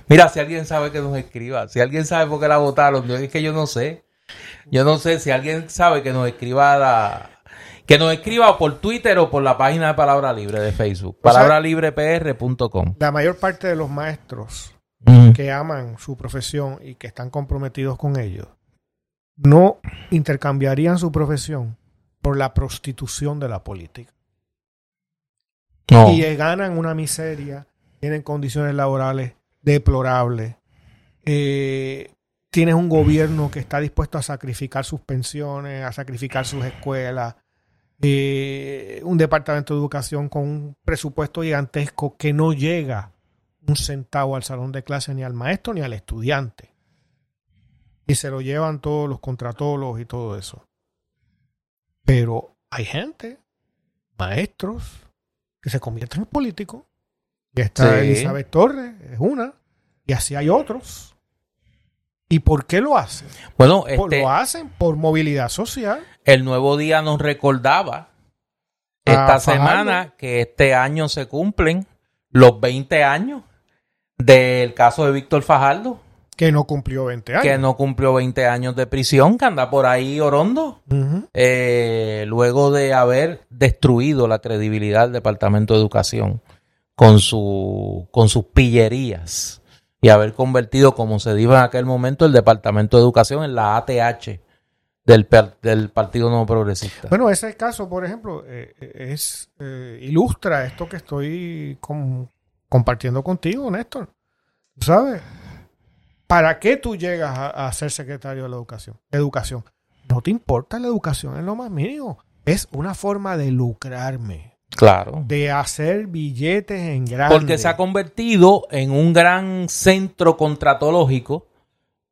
Mira, si alguien sabe que nos escriba. Si alguien sabe por qué la votaron, es que yo no sé. Yo no sé si alguien sabe que nos escriba la- que nos escriba por Twitter o por la página de Palabra Libre de Facebook. O Palabralibrepr.com. La mayor parte de los maestros que aman su profesión y que están comprometidos con ellos no intercambiarían su profesión por la prostitución de la política. No. y ganan una miseria, tienen condiciones laborales deplorables, eh, tienes un gobierno que está dispuesto a sacrificar sus pensiones, a sacrificar sus escuelas, eh, un departamento de educación con un presupuesto gigantesco que no llega un centavo al salón de clase ni al maestro ni al estudiante. Y se lo llevan todos los contratólogos y todo eso. Pero hay gente, maestros, que se convierten en políticos. Y está Sí. Elizabeth Torres, es una. Y así hay otros. ¿Y por qué lo hacen? Bueno, Por- este, Lo hacen por movilidad social. el nuevo día nos recordaba esta Ah, Fajardo. semana que este año se cumplen los 20 años del caso de Víctor Fajardo, que no cumplió 20 años. que no cumplió 20 años de prisión, que anda por ahí orondo, eh, luego de haber destruido la credibilidad del Departamento de Educación con, su, con sus pillerías y haber convertido, como se dijo en aquel momento, el Departamento de Educación en la ATH del, del Partido Nuevo Progresista. Bueno, ese caso, por ejemplo, eh, eh, es eh, ilustra esto que estoy com- compartiendo contigo, Néstor. ¿Tú ¿Sabes? ¿Para qué tú llegas a, a ser secretario de la educación? Educación. No te importa la educación en lo más mínimo. Es una forma de lucrarme, claro. de hacer billetes en grande. Porque se ha convertido en un gran centro contratológico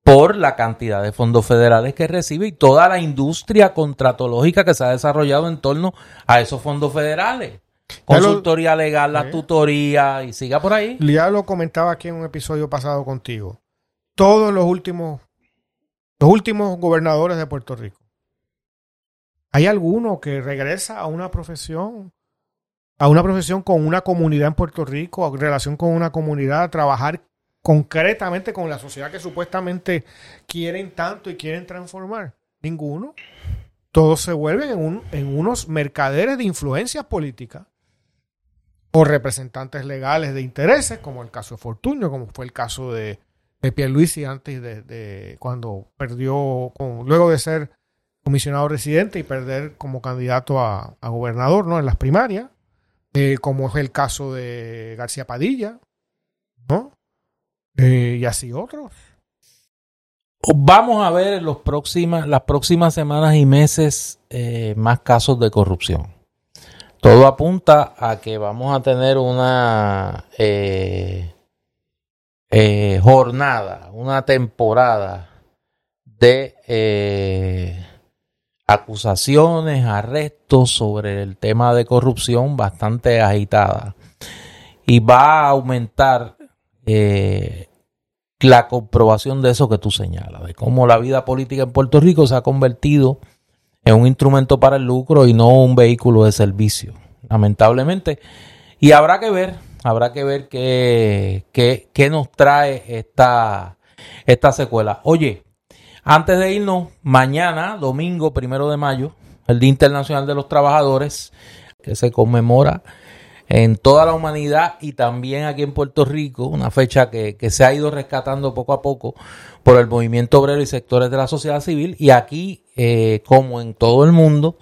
por la cantidad de fondos federales que recibe y toda la industria contratológica que se ha desarrollado en torno a esos fondos federales. Lo- Consultoría legal, la Sí. tutoría y siga por ahí. Ya lo comentaba aquí en un episodio pasado contigo. Todos los últimos, los últimos gobernadores de Puerto Rico. ¿Hay alguno que regresa a una profesión, a una profesión con una comunidad en Puerto Rico, en relación con una comunidad, a trabajar concretamente con la sociedad que supuestamente quieren tanto y quieren transformar? Ninguno. Todos se vuelven en, un- en unos mercaderes de influencias políticas o representantes legales de intereses, como el caso de Fortunio, como fue el caso de, de Pierluisi antes de, cuando perdió, luego de ser comisionado residente y perder como candidato a, a gobernador ¿no? en las primarias, eh, como es el caso de García Padilla, ¿no? Eh, y así otros. Vamos a ver en los próximas, las próximas semanas y meses eh, más casos de corrupción. Todo apunta a que vamos a tener una jornada, una temporada de acusaciones, arrestos sobre el tema de corrupción bastante agitada. Y va a aumentar eh, la comprobación de eso que tú señalas, de cómo la vida política en Puerto Rico se ha convertido en un instrumento para el lucro y no un vehículo de servicio, lamentablemente. Y habrá que ver, habrá que ver qué, qué, qué nos trae esta, esta secuela. Oye, antes de irnos, mañana, domingo primero de mayo, el Día Internacional de los Trabajadores, que se conmemora en toda la humanidad y también aquí en Puerto Rico, una fecha que, se ha ido rescatando poco a poco por el movimiento obrero y sectores de la sociedad civil. Y aquí, eh, como en todo el mundo,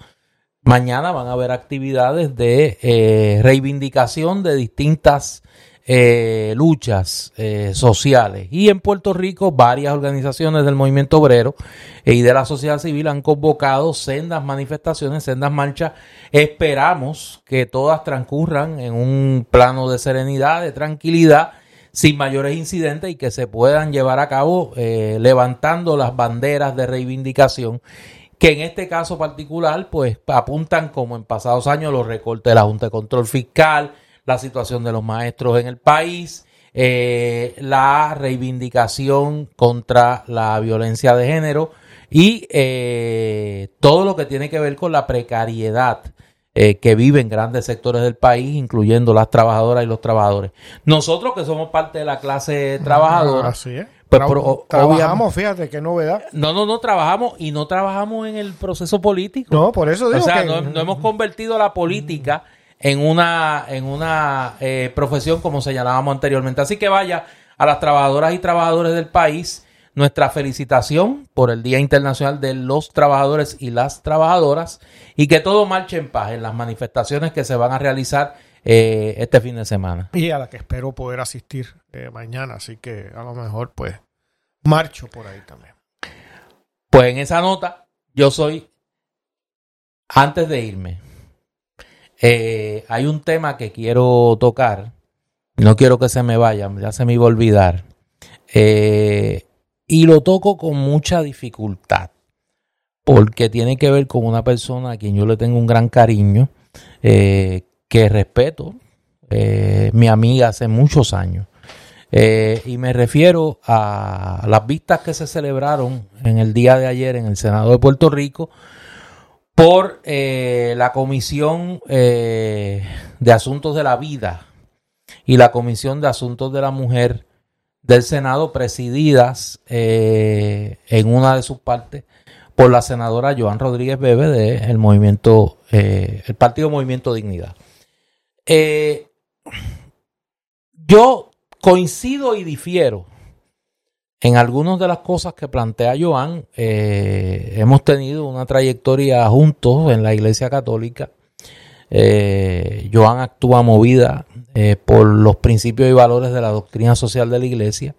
mañana van a haber actividades de eh, reivindicación de distintas eh, luchas eh, sociales. Y en Puerto Rico, varias organizaciones del movimiento obrero y de la sociedad civil han convocado sendas manifestaciones, sendas marchas. Esperamos que todas transcurran en un plano de serenidad, de tranquilidad, sin mayores incidentes y que se puedan llevar a cabo eh, levantando las banderas de reivindicación que en este caso particular pues apuntan como en pasados años los recortes de la Junta de Control Fiscal, la situación de los maestros en el país, eh, la reivindicación contra la violencia de género y eh, todo lo que tiene que ver con la precariedad eh, que viven grandes sectores del país, incluyendo las trabajadoras y los trabajadores. Nosotros que somos parte de la clase trabajadora, Así es. Pues, Tra- pero, o- trabajamos, fíjate qué novedad. no, no, no trabajamos y no trabajamos en el proceso político. No, por eso digo o sea, que no, no hemos convertido la política en una, en una eh, profesión como señalábamos anteriormente. Así que vaya a las trabajadoras y trabajadores del país nuestra felicitación por el Día Internacional de los Trabajadores y las Trabajadoras y que todo marche en paz en las manifestaciones que se van a realizar eh, este fin de semana. y a la que espero poder asistir eh, mañana, así que a lo mejor pues marcho por ahí también. Pues en esa nota, yo soy, antes de irme, eh, hay un tema que quiero tocar, no quiero que se me vaya, ya se me iba a olvidar, eh, y lo toco con mucha dificultad, porque tiene que ver con una persona a quien yo le tengo un gran cariño, eh, que respeto, eh, mi amiga hace muchos años. Eh, y me refiero a las vistas que se celebraron en el día de ayer en el Senado de Puerto Rico por eh, la Comisión eh, de Asuntos de la Vida y la Comisión de Asuntos de la Mujer del Senado presididas eh, en una de sus partes por la senadora Joan Rodríguez Bebe del movimiento, eh, el Partido Movimiento Dignidad. Yo coincido y difiero en algunas de las cosas que plantea Joan. hemos tenido una trayectoria juntos en la Iglesia Católica. Joan actúa movida eh, por los principios y valores de la doctrina social de la iglesia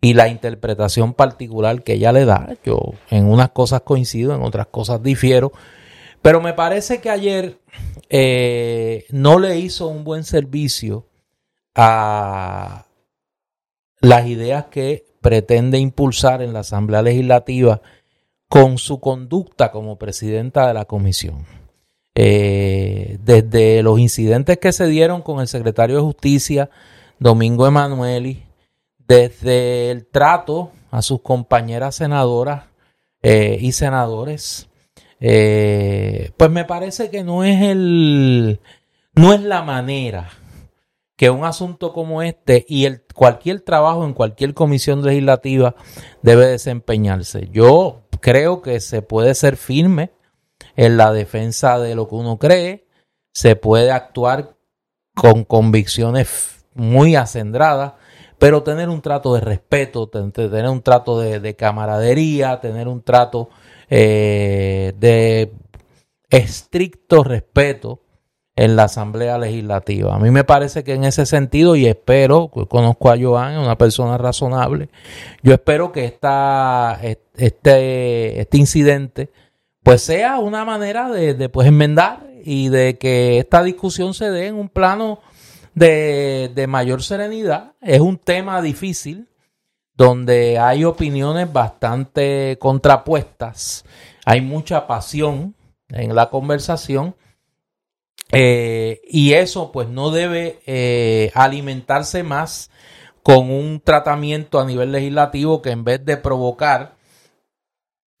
y la interpretación particular que ella le da. Yo en unas cosas coincido, en otras cosas difiero, pero me parece que ayer eh, no le hizo un buen servicio a las ideas que pretende impulsar en la Asamblea Legislativa con su conducta como presidenta de la comisión. Eh, desde los incidentes que se dieron con el secretario de Justicia, Domingo Emanueli, desde el trato a sus compañeras senadoras eh, y senadores, eh, pues me parece que no es el, no es la manera que un asunto como este y el, cualquier trabajo en cualquier comisión legislativa debe desempeñarse. Yo creo que se puede ser firme en la defensa de lo que uno cree, se puede actuar con convicciones muy acendradas, pero tener un trato de respeto, tener un trato de, camaradería, tener un trato eh, de estricto respeto en la Asamblea Legislativa. A mí me parece que en ese sentido, y espero, conozco a Joan, una persona razonable, yo espero que esta, este, este incidente pues sea una manera de, pues enmendar y de que esta discusión se dé en un plano de, de mayor serenidad. Es un tema difícil donde hay opiniones bastante contrapuestas, hay mucha pasión en la conversación eh, y eso pues no debe eh, alimentarse más con un tratamiento a nivel legislativo que en vez de provocar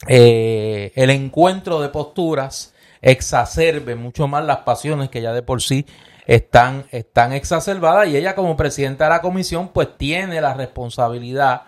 eh, el encuentro de posturas exacerbe mucho más las pasiones que ya de por sí están, están exacerbadas y ella como presidenta de la comisión pues tiene la responsabilidad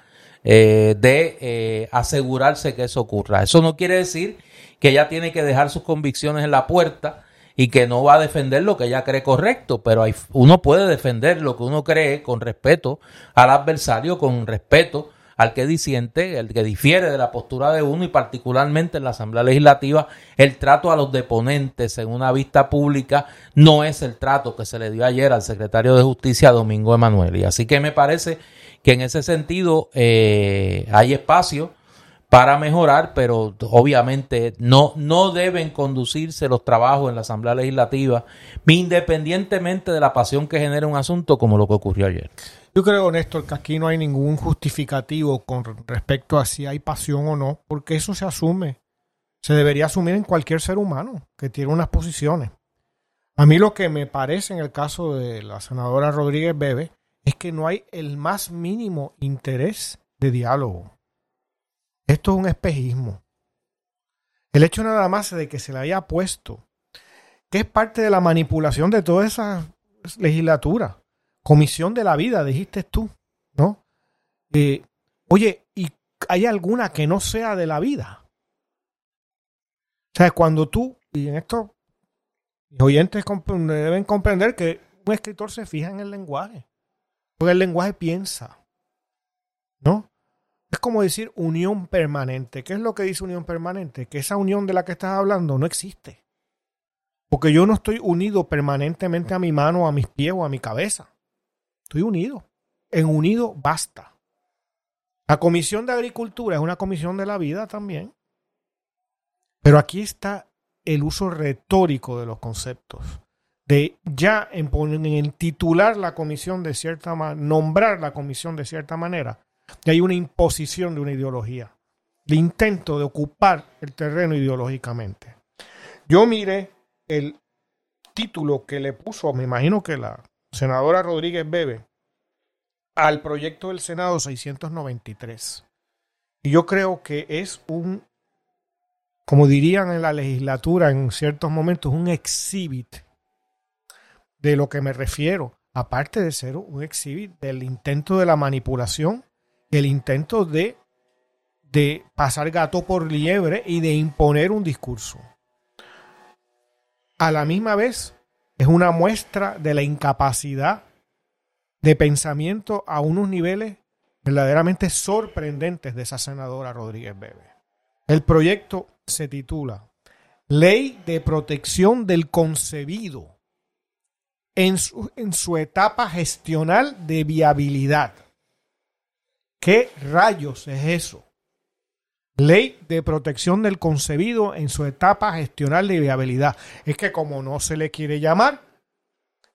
eh, de eh, asegurarse que eso ocurra. Eso no quiere decir que ella tiene que dejar sus convicciones en la puerta y que no va a defender lo que ella cree correcto, pero hay, uno puede defender lo que uno cree con respeto al adversario, con respeto al que disiente, el que difiere de la postura de uno y particularmente en la Asamblea Legislativa, el trato a los deponentes en una vista pública no es el trato que se le dio ayer al secretario de Justicia Domingo Emanuel. Y así que me parece que en ese sentido eh, hay espacio para mejorar, pero obviamente no, no deben conducirse los trabajos en la Asamblea Legislativa, independientemente de la pasión que genere un asunto como lo que ocurrió ayer. Yo creo, Néstor, que aquí no hay ningún justificativo con respecto a si hay pasión o no, porque eso se asume. Se debería asumir en cualquier ser humano que tiene unas posiciones. A mí lo que me parece en el caso de la senadora Rodríguez Bebe es que no hay el más mínimo interés de diálogo. Esto es un espejismo. El hecho nada más de que se le haya puesto, que es parte de la manipulación de toda esa legislatura comisión de la vida, dijiste tú, ¿no? Eh, oye, ¿y hay alguna que no sea de la vida? O sea, cuando tú, y en esto, los oyentes deben comprender que un escritor se fija en el lenguaje, porque el lenguaje piensa, ¿no? Es como decir unión permanente. ¿Qué es lo que dice unión permanente? Que esa unión de la que estás hablando no existe. Porque yo no estoy unido permanentemente a mi mano, a mis pies o a mi cabeza. Estoy unido. En unido basta. La Comisión de Agricultura es una comisión de la vida también. Pero aquí está el uso retórico de los conceptos. De ya en, en titular la comisión de cierta manera, nombrar la comisión de cierta manera, y hay una imposición de una ideología. El intento de ocupar el terreno ideológicamente. Yo mire el título que le puso, me imagino que la senadora Rodríguez Bebe al proyecto del Senado 693. Y yo creo que es un, como dirían en la legislatura en ciertos momentos, un exhibit de lo que me refiero aparte de ser un exhibit del intento de la manipulación, el intento de, de pasar gato por liebre y de imponer un discurso. A la misma vez, es una muestra de la incapacidad de pensamiento a unos niveles verdaderamente sorprendentes de esa senadora Rodríguez Bebe. El proyecto se titula Ley de Protección del Concebido en su, en su etapa gestional de viabilidad. ¿Qué rayos es eso? Ley de protección del concebido en su etapa gestional de viabilidad. Es que como no se le quiere llamar,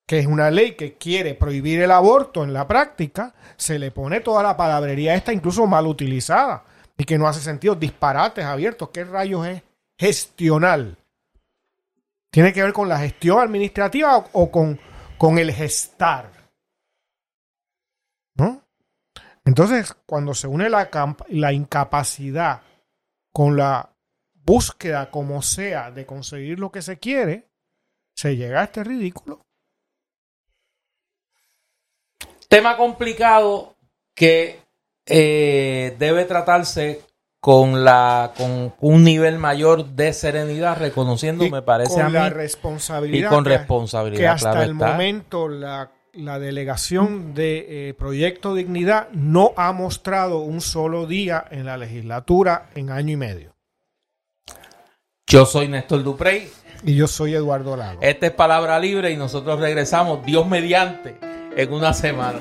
que es una ley que quiere prohibir el aborto en la práctica, se le pone toda la palabrería esta incluso mal utilizada y que no hace sentido, disparates abiertos. ¿Qué rayos es gestional? ¿Tiene que ver con la gestión administrativa o, con, con el gestar? ¿No? Entonces, cuando se une la, la incapacidad con la búsqueda como sea de conseguir lo que se quiere, se llega a este ridículo. Tema complicado que eh, debe tratarse con la con un nivel mayor de serenidad, reconociendo, Y me parece con a mí, la y responsabilidad con que- responsabilidad. que hasta claro el está. momento la, la delegación de eh, Proyecto Dignidad no ha mostrado un solo día en la legislatura en año y medio. Yo soy Néstor Duprey, Y yo soy Eduardo Lago. esta es Palabra Libre y nosotros regresamos, Dios mediante, en una semana.